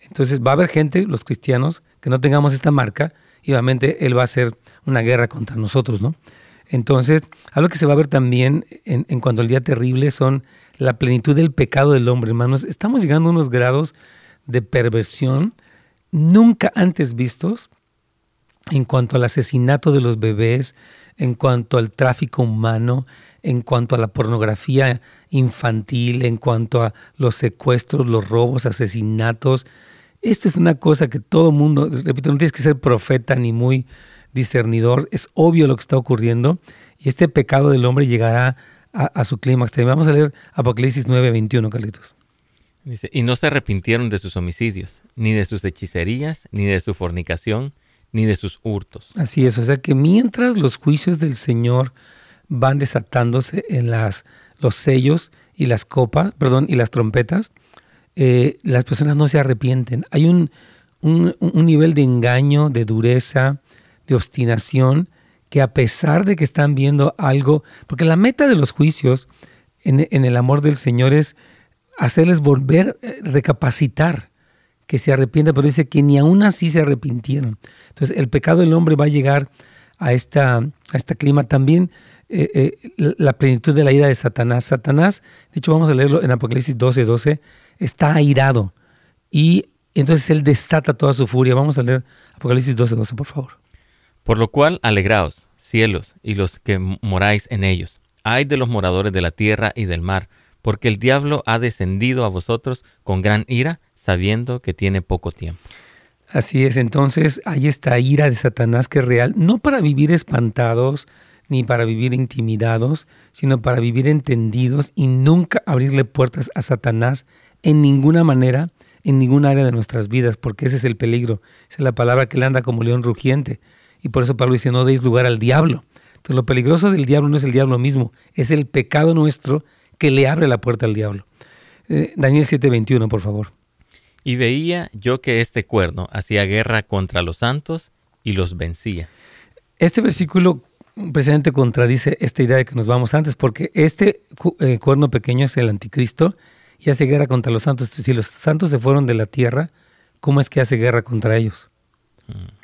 Entonces va a haber gente, los cristianos, que no tengamos esta marca y obviamente Él va a hacer una guerra contra nosotros, ¿no? Entonces, algo que se va a ver también en, en cuanto al día terrible son la plenitud del pecado del hombre, hermanos. Estamos llegando a unos grados de perversión nunca antes vistos en cuanto al asesinato de los bebés, en cuanto al tráfico humano, en cuanto a la pornografía infantil, en cuanto a los secuestros, los robos, asesinatos. Esto es una cosa que todo mundo, repito, no tienes que ser profeta ni muy discernidor, es obvio lo que está ocurriendo y este pecado del hombre llegará a, su clímax. Vamos a leer Apocalipsis 9, 21, Carlitos. Dice, y no se arrepintieron de sus homicidios, ni de sus hechicerías, ni de su fornicación, ni de sus hurtos. Así es, o sea que mientras los juicios del Señor van desatándose en las, los sellos y las copas, perdón, y las trompetas, eh, las personas no se arrepienten. Hay un, un, nivel de engaño, de dureza, de obstinación, que a pesar de que están viendo algo, porque la meta de los juicios en, el amor del Señor es hacerles volver, eh, recapacitar que se arrepienta, pero dice que ni aún así se arrepintieron. Entonces el pecado del hombre va a llegar a, esta, a este clima también. Eh, eh, la plenitud de la ira de Satanás. Satanás, de hecho vamos a leerlo en Apocalipsis 12, 12, está airado y entonces él desata toda su furia. Vamos a leer Apocalipsis 12, 12, por favor. Por lo cual, alegraos, cielos, y los que moráis en ellos. Ay de los moradores de la tierra y del mar, porque el diablo ha descendido a vosotros con gran ira, sabiendo que tiene poco tiempo. Así es, entonces hay esta ira de Satanás que es real, no para vivir espantados ni para vivir intimidados, sino para vivir entendidos y nunca abrirle puertas a Satanás en ninguna manera, en ningún área de nuestras vidas, porque ese es el peligro. Esa es la palabra que le anda como león rugiente. Y por eso Pablo dice, no deis lugar al diablo. Entonces lo peligroso del diablo no es el diablo mismo, es el pecado nuestro que le abre la puerta al diablo. Eh, Daniel 7:21, por favor. Y veía yo que este cuerno hacía guerra contra los santos y los vencía. Este versículo precisamente contradice esta idea de que nos vamos antes, porque este eh, cuerno pequeño es el anticristo y hace guerra contra los santos. Si los santos se fueron de la tierra, ¿cómo es que hace guerra contra ellos? Mm.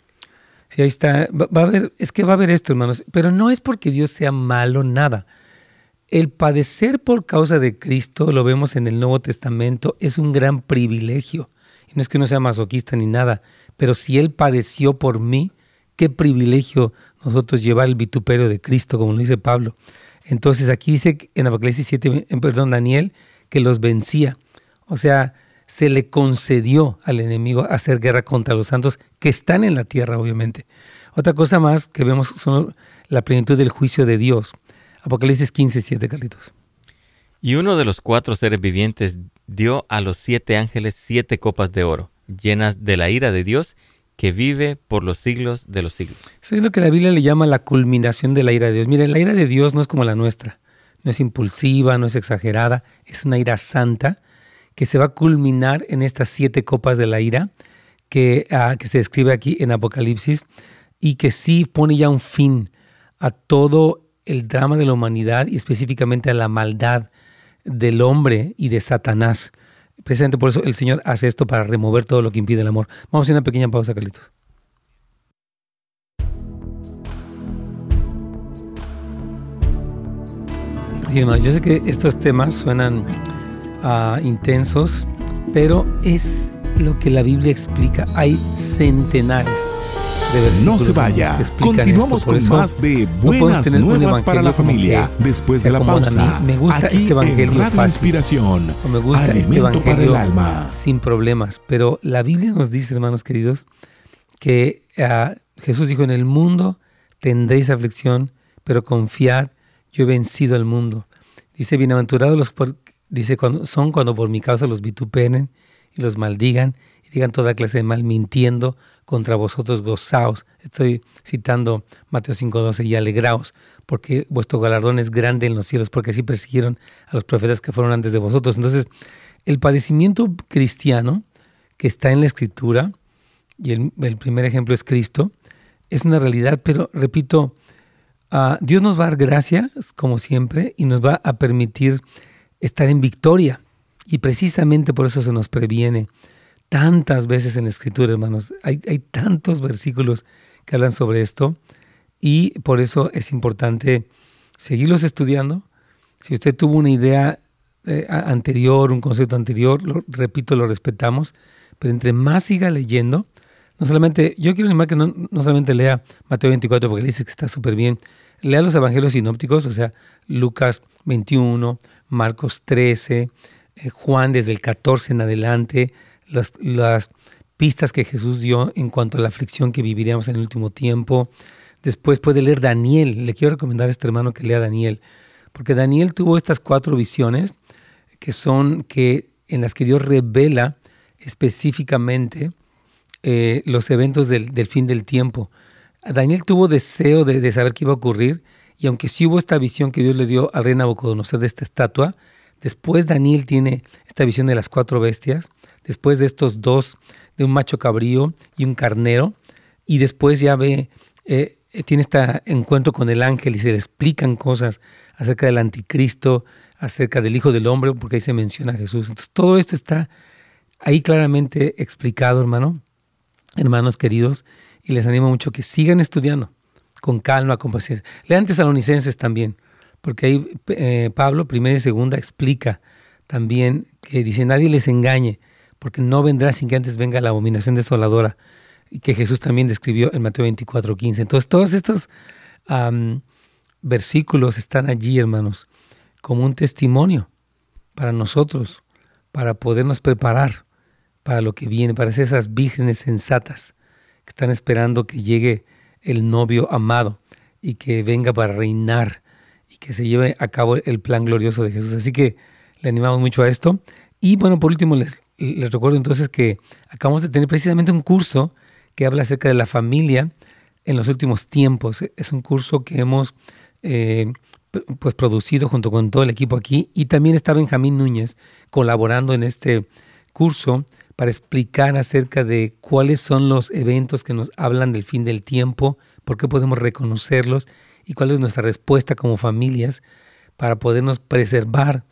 Si ahí está, va, va, a haber, es que va a haber esto, hermanos, pero no es porque Dios sea malo, nada. El padecer por causa de Cristo, lo vemos en el Nuevo Testamento, es un gran privilegio. Y no es que no sea masoquista ni nada, pero si Él padeció por mí, qué privilegio nosotros llevar el vituperio de Cristo, como lo dice Pablo. Entonces aquí dice en Apocalipsis 7, perdón, Daniel, que los vencía. O sea, se le concedió al enemigo hacer guerra contra los santos que están en la tierra, obviamente. Otra cosa más que vemos son la plenitud del juicio de Dios. Apocalipsis 15, 7, Carlitos. Y uno de los cuatro seres vivientes dio a los siete ángeles siete copas de oro, llenas de la ira de Dios, que vive por los siglos de los siglos. Eso es lo que la Biblia le llama la culminación de la ira de Dios. Mire, la ira de Dios no es como la nuestra. No es impulsiva, no es exagerada, es una ira santa que se va a culminar en estas siete copas de la ira que, ah, que se describe aquí en Apocalipsis y que sí pone ya un fin a todo el drama de la humanidad y específicamente a la maldad del hombre y de Satanás. Precisamente por eso el Señor hace esto para remover todo lo que impide el amor. Vamos a hacer una pequeña pausa, Carlitos. Sí, yo sé que estos temas suenan uh, intensos, pero es lo que la Biblia explica. Hay centenares no se vaya. Continuamos con más de buenas nuevas para la familia después de la pausa. Me gusta aquí este evangelio en fácil. Inspiración. O me gusta este evangelio sin problemas. Pero la Biblia nos dice, hermanos queridos, que uh, Jesús dijo: En el mundo tendréis aflicción, pero confiad, yo he vencido al mundo. Dice, bienaventurados los dice, son cuando por mi causa los vituperen y los maldigan y digan toda clase de mal mintiendo contra vosotros gozaos. Estoy citando Mateo 5:12 y alegraos, porque vuestro galardón es grande en los cielos, porque así persiguieron a los profetas que fueron antes de vosotros. Entonces, el padecimiento cristiano que está en la escritura, y el, primer ejemplo es Cristo, es una realidad, pero repito, uh, Dios nos va a dar gracia, como siempre, y nos va a permitir estar en victoria. Y precisamente por eso se nos previene tantas veces en la escritura, hermanos. Hay, hay tantos versículos que hablan sobre esto y por eso es importante seguirlos estudiando. Si usted tuvo una idea eh, anterior, un concepto anterior, lo, repito, lo respetamos, pero entre más siga leyendo, no solamente, yo quiero animar que no, no solamente lea Mateo 24 porque dice que está súper bien, lea los evangelios sinópticos, o sea, Lucas 21, Marcos 13, eh, Juan desde el 14 en adelante, las, pistas que Jesús dio en cuanto a la aflicción que viviríamos en el último tiempo. Después puede leer Daniel. Le quiero recomendar a este hermano que lea Daniel, porque Daniel tuvo estas cuatro visiones que son que en las que Dios revela específicamente eh, los eventos del, fin del tiempo. Daniel tuvo deseo de, de, saber qué iba a ocurrir y aunque sí hubo esta visión que Dios le dio al rey Nabucodonosor de esta estatua, después Daniel tiene esta visión de las cuatro bestias después de estos dos, de un macho cabrío y un carnero, y después ya ve, eh, tiene este encuentro con el ángel y se le explican cosas acerca del anticristo, acerca del Hijo del Hombre, porque ahí se menciona a Jesús. Entonces todo esto está ahí claramente explicado, hermano, hermanos queridos, y les animo mucho que sigan estudiando con calma, con paciencia. Lean tesalonicenses también, porque ahí eh, Pablo, primera y segunda, explica también que dice, nadie les engañe, porque no vendrá sin que antes venga la abominación desoladora, y que Jesús también describió en Mateo 24, 15. Entonces, todos estos versículos están allí, hermanos, como un testimonio para nosotros, para podernos preparar para lo que viene, para ser esas vírgenes sensatas que están esperando que llegue el novio amado y que venga para reinar y que se lleve a cabo el plan glorioso de Jesús. Así que le animamos mucho a esto. Y bueno, por último, les, les recuerdo entonces que acabamos de tener precisamente un curso que habla acerca de la familia en los últimos tiempos. Es un curso que hemos eh, pues producido junto con todo el equipo aquí y también está Benjamín Núñez colaborando en este curso para explicar acerca de cuáles son los eventos que nos hablan del fin del tiempo, por qué podemos reconocerlos y cuál es nuestra respuesta como familias para podernos preservar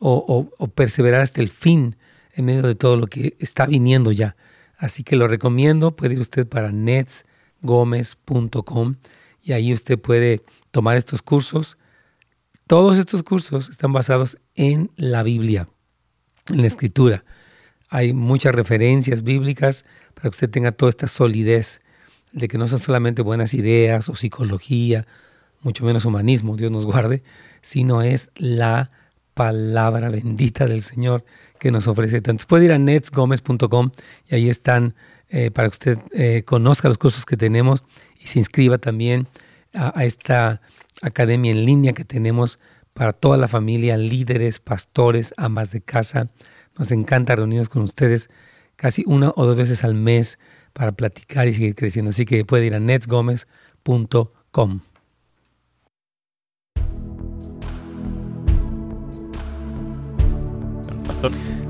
o, perseverar hasta el fin en medio de todo lo que está viniendo ya. Así que lo recomiendo, puede ir usted para netsgomez.com y ahí usted puede tomar estos cursos. Todos estos cursos están basados en la Biblia, en la escritura. Hay muchas referencias bíblicas para que usted tenga toda esta solidez de que no son solamente buenas ideas o psicología, mucho menos humanismo, Dios nos guarde, sino es la palabra bendita del Señor que nos ofrece tanto. Puede ir a netsgomez.com y ahí están eh, para que usted eh, conozca los cursos que tenemos y se inscriba también a, esta academia en línea que tenemos para toda la familia, líderes, pastores, amas de casa. Nos encanta reunirnos con ustedes casi una o dos veces al mes para platicar y seguir creciendo. Así que puede ir a netsgomez.com.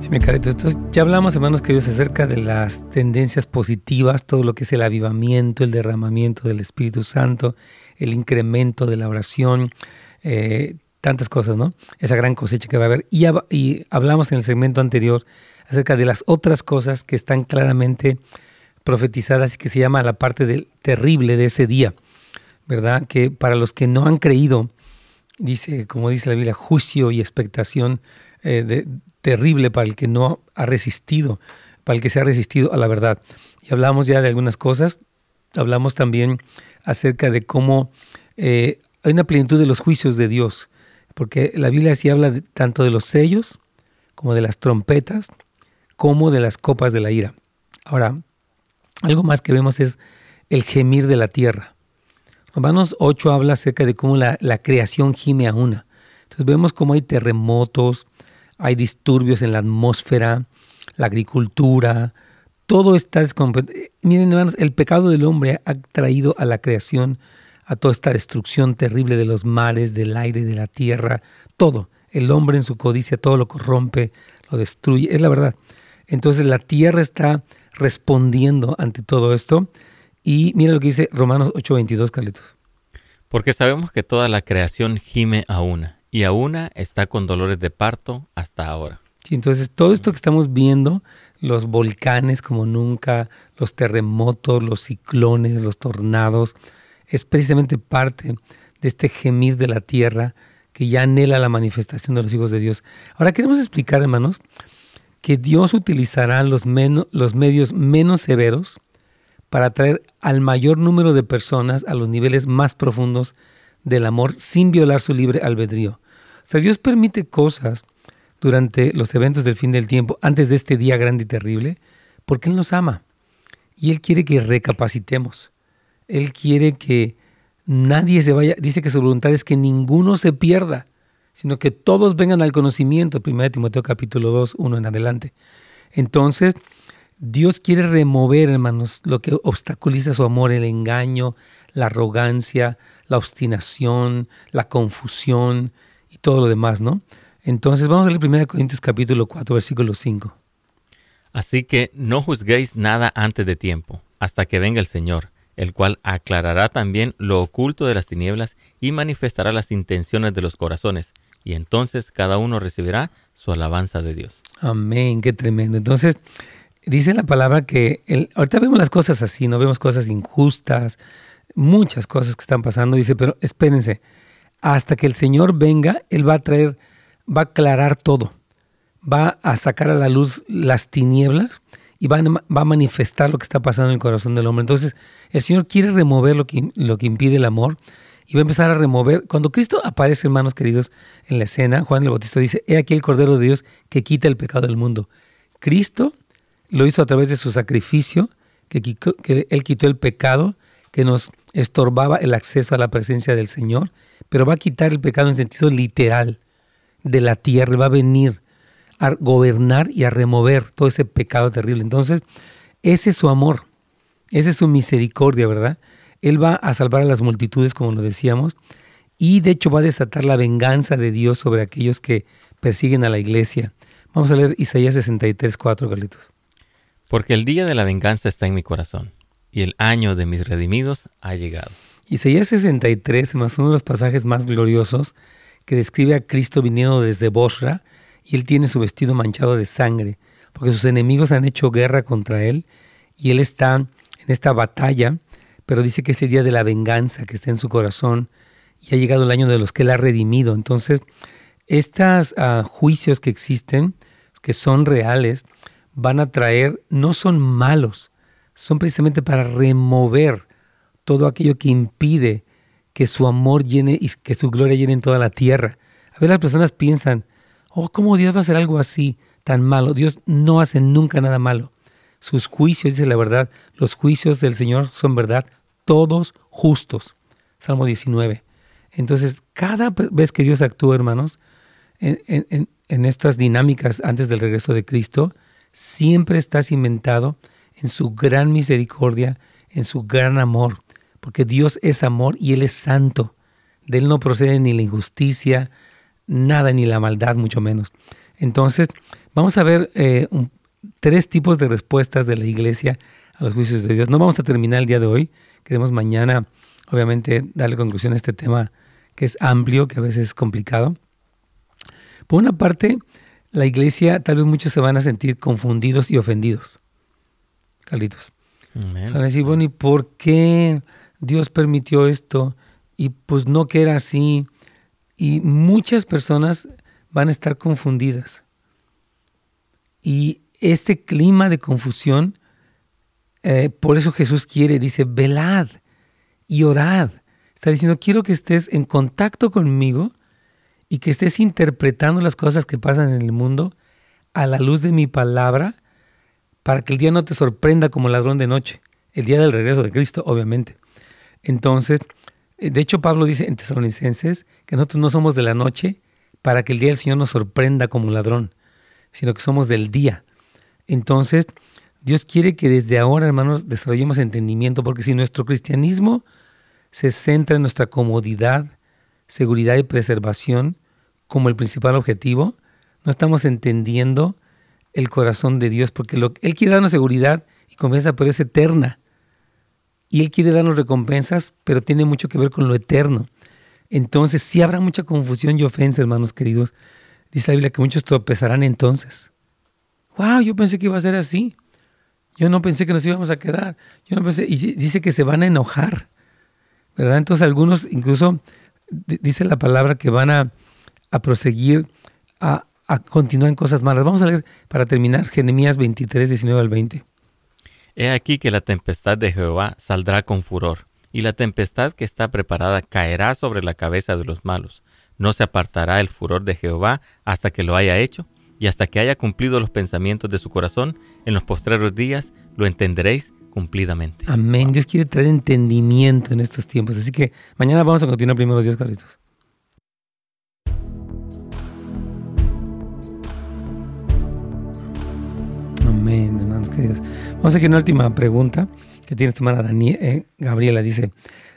Sí, me carito. Entonces, ya hablamos, hermanos queridos, acerca de las tendencias positivas, todo lo que es el avivamiento, el derramamiento del Espíritu Santo, el incremento de la oración, eh, tantas cosas, ¿no? Esa gran cosecha que va a haber. Y, hablamos en el segmento anterior acerca de las otras cosas que están claramente profetizadas y que se llama la parte del terrible de ese día, ¿verdad? Que para los que no han creído, dice, como dice la Biblia, juicio y expectación eh, de, terrible para el que no ha resistido, para el que se ha resistido a la verdad. Y hablamos ya de algunas cosas, hablamos también acerca de cómo eh, hay una plenitud de los juicios de Dios, porque la Biblia sí habla tanto de los sellos como de las trompetas, como de las copas de la ira. Ahora, algo más que vemos es el gemir de la tierra. Romanos 8 habla acerca de cómo la, creación gime a una. Entonces vemos cómo hay terremotos, hay disturbios en la atmósfera, la agricultura, todo está descompuesto. Miren, hermanos, el pecado del hombre ha traído a la creación a toda esta destrucción terrible de los mares, del aire, de la tierra, todo. El hombre en su codicia todo lo corrompe, lo destruye, es la verdad. Entonces la tierra está respondiendo ante todo esto. Y mira lo que dice Romanos 8:22, Carlitos. Porque sabemos que toda la creación gime a una, y a una está con dolores de parto hasta ahora. Sí, entonces todo esto que estamos viendo, los volcanes como nunca, los terremotos, los ciclones, los tornados, es precisamente parte de este gemir de la tierra que ya anhela la manifestación de los hijos de Dios. Ahora queremos explicar, hermanos, que Dios utilizará los, los medios menos severos para atraer al mayor número de personas a los niveles más profundos del amor sin violar su libre albedrío. O sea, Dios permite cosas durante los eventos del fin del tiempo, antes de este día grande y terrible, porque Él nos ama. Y Él quiere que recapacitemos. Él quiere que nadie se vaya, dice que su voluntad es que ninguno se pierda, sino que todos vengan al conocimiento. 1 Timoteo capítulo 2, 1 en adelante. Entonces, Dios quiere remover, hermanos, lo que obstaculiza su amor, el engaño, la arrogancia, la obstinación, la confusión y todo lo demás, ¿no? Entonces vamos a leer 1 Corintios capítulo 4, versículo 5. Así que no juzguéis nada antes de tiempo, hasta que venga el Señor el cual aclarará también lo oculto de las tinieblas y manifestará las intenciones de los corazones, y entonces cada uno recibirá su alabanza de Dios. Amén, qué tremendo. Entonces, dice la palabra que el, ahorita vemos las cosas así, no vemos cosas injustas, muchas cosas que están pasando, dice, pero espérense, hasta que el Señor venga, Él va a traer, va a aclarar todo, va a sacar a la luz las tinieblas y va a, manifestar lo que está pasando en el corazón del hombre. Entonces, el Señor quiere remover lo que, lo que impide el amor y va a empezar a remover. Cuando Cristo aparece, hermanos queridos, en la escena, Juan el Bautista dice, he aquí el Cordero de Dios que quita el pecado del mundo. Cristo lo hizo a través de su sacrificio, que, que Él quitó el pecado que nos estorbaba el acceso a la presencia del Señor, pero va a quitar el pecado en sentido literal de la tierra, va a venir a gobernar y a remover todo ese pecado terrible. Entonces, ese es su amor, esa es su misericordia, ¿verdad? Él va a salvar a las multitudes, como lo decíamos, y de hecho va a desatar la venganza de Dios sobre aquellos que persiguen a la iglesia. Vamos a leer Isaías 63, 4, Carlitos. Porque el día de la venganza está en mi corazón, y el año de mis redimidos ha llegado. Isaías 63 es uno de los pasajes más gloriosos que describe a Cristo viniendo desde Bosra, y él tiene su vestido manchado de sangre, porque sus enemigos han hecho guerra contra él y él está en esta batalla, pero dice que es el día de la venganza que está en su corazón y ha llegado el año de los que él ha redimido. Entonces, estos ah, juicios que existen, que son reales, van a traer, no son malos, son precisamente para remover todo aquello que impide que su amor llene y que su gloria llene en toda la tierra. A ver, las personas piensan, oh, ¿cómo Dios va a hacer algo así tan malo? Dios no hace nunca nada malo. Sus juicios, dice la verdad, los juicios del Señor son verdad, todos justos. Salmo 19. Entonces, cada vez que Dios actúa, hermanos, en, en estas dinámicas antes del regreso de Cristo, siempre está cimentado en su gran misericordia, en su gran amor, porque Dios es amor y Él es santo. De Él no procede ni la injusticia, nada, ni la maldad, mucho menos. Entonces, vamos a ver eh, tres tipos de respuestas de la iglesia a los juicios de Dios. No vamos a terminar el día de hoy. Queremos mañana, obviamente, darle conclusión a este tema que es amplio, que a veces es complicado. Por una parte, la iglesia, tal vez muchos se van a sentir confundidos y ofendidos. Carlitos. Van a decir, bueno, ¿y por qué Dios permitió esto? Y pues no que era así. Y muchas personas van a estar confundidas. Y este clima de confusión, eh, por eso Jesús quiere, dice, velad y orad. Está diciendo, quiero que estés en contacto conmigo y que estés interpretando las cosas que pasan en el mundo a la luz de mi palabra para que el día no te sorprenda como ladrón de noche. El día del regreso de Cristo, obviamente. Entonces, de hecho, Pablo dice en Tesalonicenses que nosotros no somos de la noche para que el día del Señor nos sorprenda como un ladrón, sino que somos del día. Entonces, Dios quiere que desde ahora, hermanos, desarrollemos entendimiento, porque si nuestro cristianismo se centra en nuestra comodidad, seguridad y preservación como el principal objetivo, no estamos entendiendo el corazón de Dios, porque lo, Él quiere darnos seguridad y confianza, pero es eterna. Y Él quiere darnos recompensas, pero tiene mucho que ver con lo eterno. Entonces, sí habrá mucha confusión y ofensa, hermanos queridos. Dice la Biblia que muchos tropezarán entonces. ¡Wow! Yo pensé que iba a ser así. Yo no pensé que nos íbamos a quedar. Yo no pensé. Y dice que se van a enojar. ¿Verdad? Entonces, algunos, incluso, dice la palabra que van a, proseguir a, a continuar en cosas malas. Vamos a leer para terminar Jeremías 23, 19 al 20. He aquí que la tempestad de Jehová saldrá con furor, y la tempestad que está preparada caerá sobre la cabeza de los malos. No se apartará el furor de Jehová hasta que lo haya hecho, y hasta que haya cumplido los pensamientos de su corazón, en los postreros días lo entenderéis cumplidamente. Amén. Dios quiere traer entendimiento en estos tiempos. Así que mañana vamos a continuar primero Dios, Carlitos. Amén, hermanos queridos. Vamos a hacer una última pregunta que tiene esta hermana Daniel, eh, Gabriela. Dice,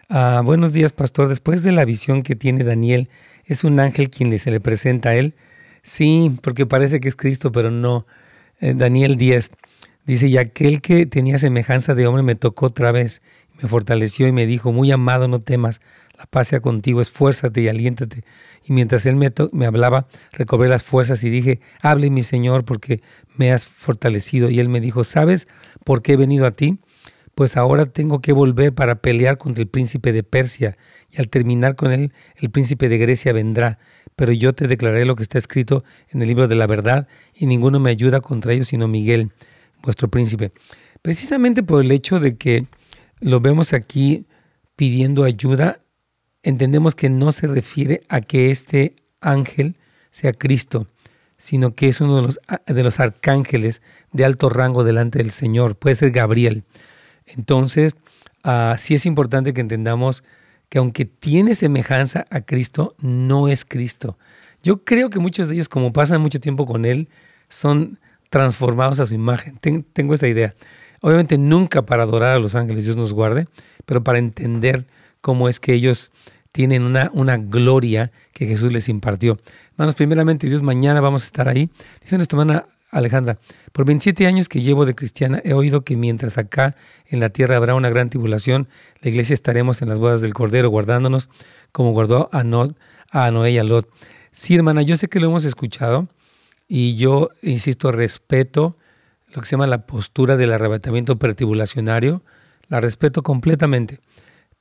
ah, buenos días, pastor. Después de la visión que tiene Daniel, ¿es un ángel quien se le presenta a él? Sí, porque parece que es Cristo, pero no. Eh, Daniel 10 dice, y aquel que tenía semejanza de hombre me tocó otra vez, me fortaleció y me dijo, muy amado, no temas, la paz sea contigo, esfuérzate y aliéntate y mientras él me, me hablaba, recobré las fuerzas y dije, hable mi Señor porque me has fortalecido. Y él me dijo, ¿sabes por qué he venido a ti? Pues ahora tengo que volver para pelear contra el príncipe de Persia, y al terminar con él, el príncipe de Grecia vendrá. Pero yo te declaré lo que está escrito en el libro de la verdad, y ninguno me ayuda contra ellos sino Miguel, vuestro príncipe. Precisamente por el hecho de que lo vemos aquí pidiendo ayuda, entendemos que no se refiere a que este ángel sea Cristo, sino que es uno de los, de los arcángeles de alto rango delante del Señor, puede ser Gabriel. Entonces, uh, sí es importante que entendamos que aunque tiene semejanza a Cristo, no es Cristo. Yo creo que muchos de ellos, como pasan mucho tiempo con Él, son transformados a su imagen. tengo esa idea. Obviamente nunca para adorar a los ángeles, Dios nos guarde, pero para entender cómo es que ellos tienen una, una gloria que Jesús les impartió. Hermanos, primeramente Dios, mañana vamos a estar ahí. Dice nuestra hermana Alejandra, por 27 años que llevo de cristiana he oído que mientras acá en la tierra habrá una gran tribulación, la iglesia estaremos en las bodas del Cordero guardándonos como guardó a, a Noé y a Lot. Sí, hermana, yo sé que lo hemos escuchado y yo, insisto, respeto lo que se llama la postura del arrebatamiento pretribulacionario, la respeto completamente.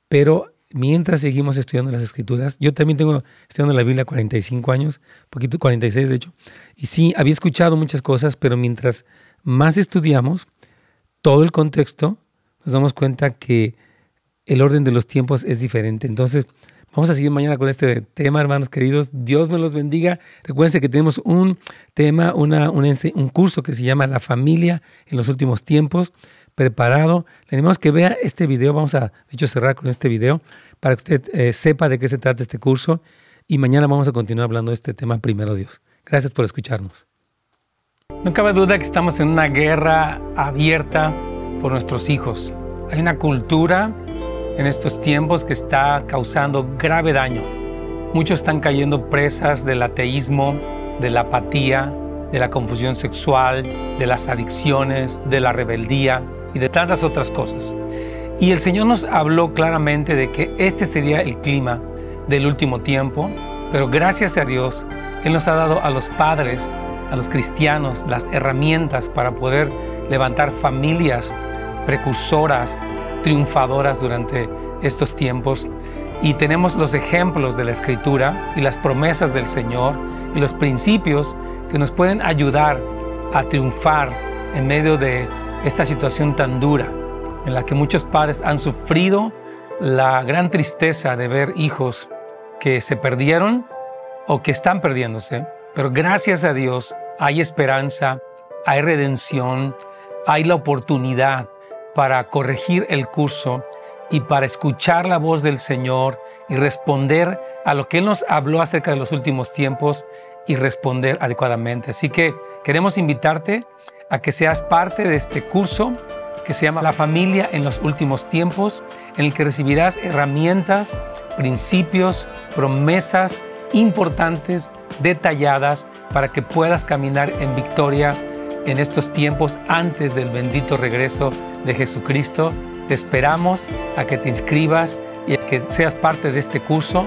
Pero mientras seguimos estudiando las escrituras, yo también tengo estudiando la Biblia 45 años, poquito 46 de hecho, y sí, había escuchado muchas cosas, pero mientras más estudiamos todo el contexto, nos damos cuenta que el orden de los tiempos es diferente. Entonces, vamos a seguir mañana con este tema, hermanos queridos. Dios me los bendiga. Recuerden que tenemos un tema, una, un, un curso que se llama La familia en los últimos tiempos preparado. Le animamos que vea este video. Vamos a, de hecho, cerrar con este video para que usted eh, sepa de qué se trata este curso. Y mañana vamos a continuar hablando de este tema primero Dios. Gracias por escucharnos. No cabe duda que estamos en una guerra abierta por nuestros hijos. Hay una cultura en estos tiempos que está causando grave daño. Muchos están cayendo presas del ateísmo, de la apatía, de la confusión sexual, de las adicciones, de la rebeldía y de tantas otras cosas. Y el Señor nos habló claramente de que este sería el clima del último tiempo, pero gracias a Dios, Él nos ha dado a los padres, a los cristianos, las herramientas para poder levantar familias precursoras, triunfadoras durante estos tiempos. Y tenemos los ejemplos de la Escritura y las promesas del Señor y los principios que nos pueden ayudar a triunfar en medio de esta situación tan dura en la que muchos padres han sufrido la gran tristeza de ver hijos que se perdieron o que están perdiéndose. Pero gracias a Dios hay esperanza, hay redención, hay la oportunidad para corregir el curso y para escuchar la voz del Señor y responder a lo que Él nos habló acerca de los últimos tiempos y responder adecuadamente. Así que queremos invitarte a que seas parte de este curso que se llama La familia en los últimos tiempos, en el que recibirás herramientas, principios, promesas importantes, detalladas, para que puedas caminar en victoria en estos tiempos antes del bendito regreso de Jesucristo. Te esperamos a que te inscribas y a que seas parte de este curso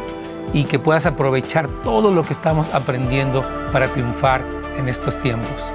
y que puedas aprovechar todo lo que estamos aprendiendo para triunfar en estos tiempos.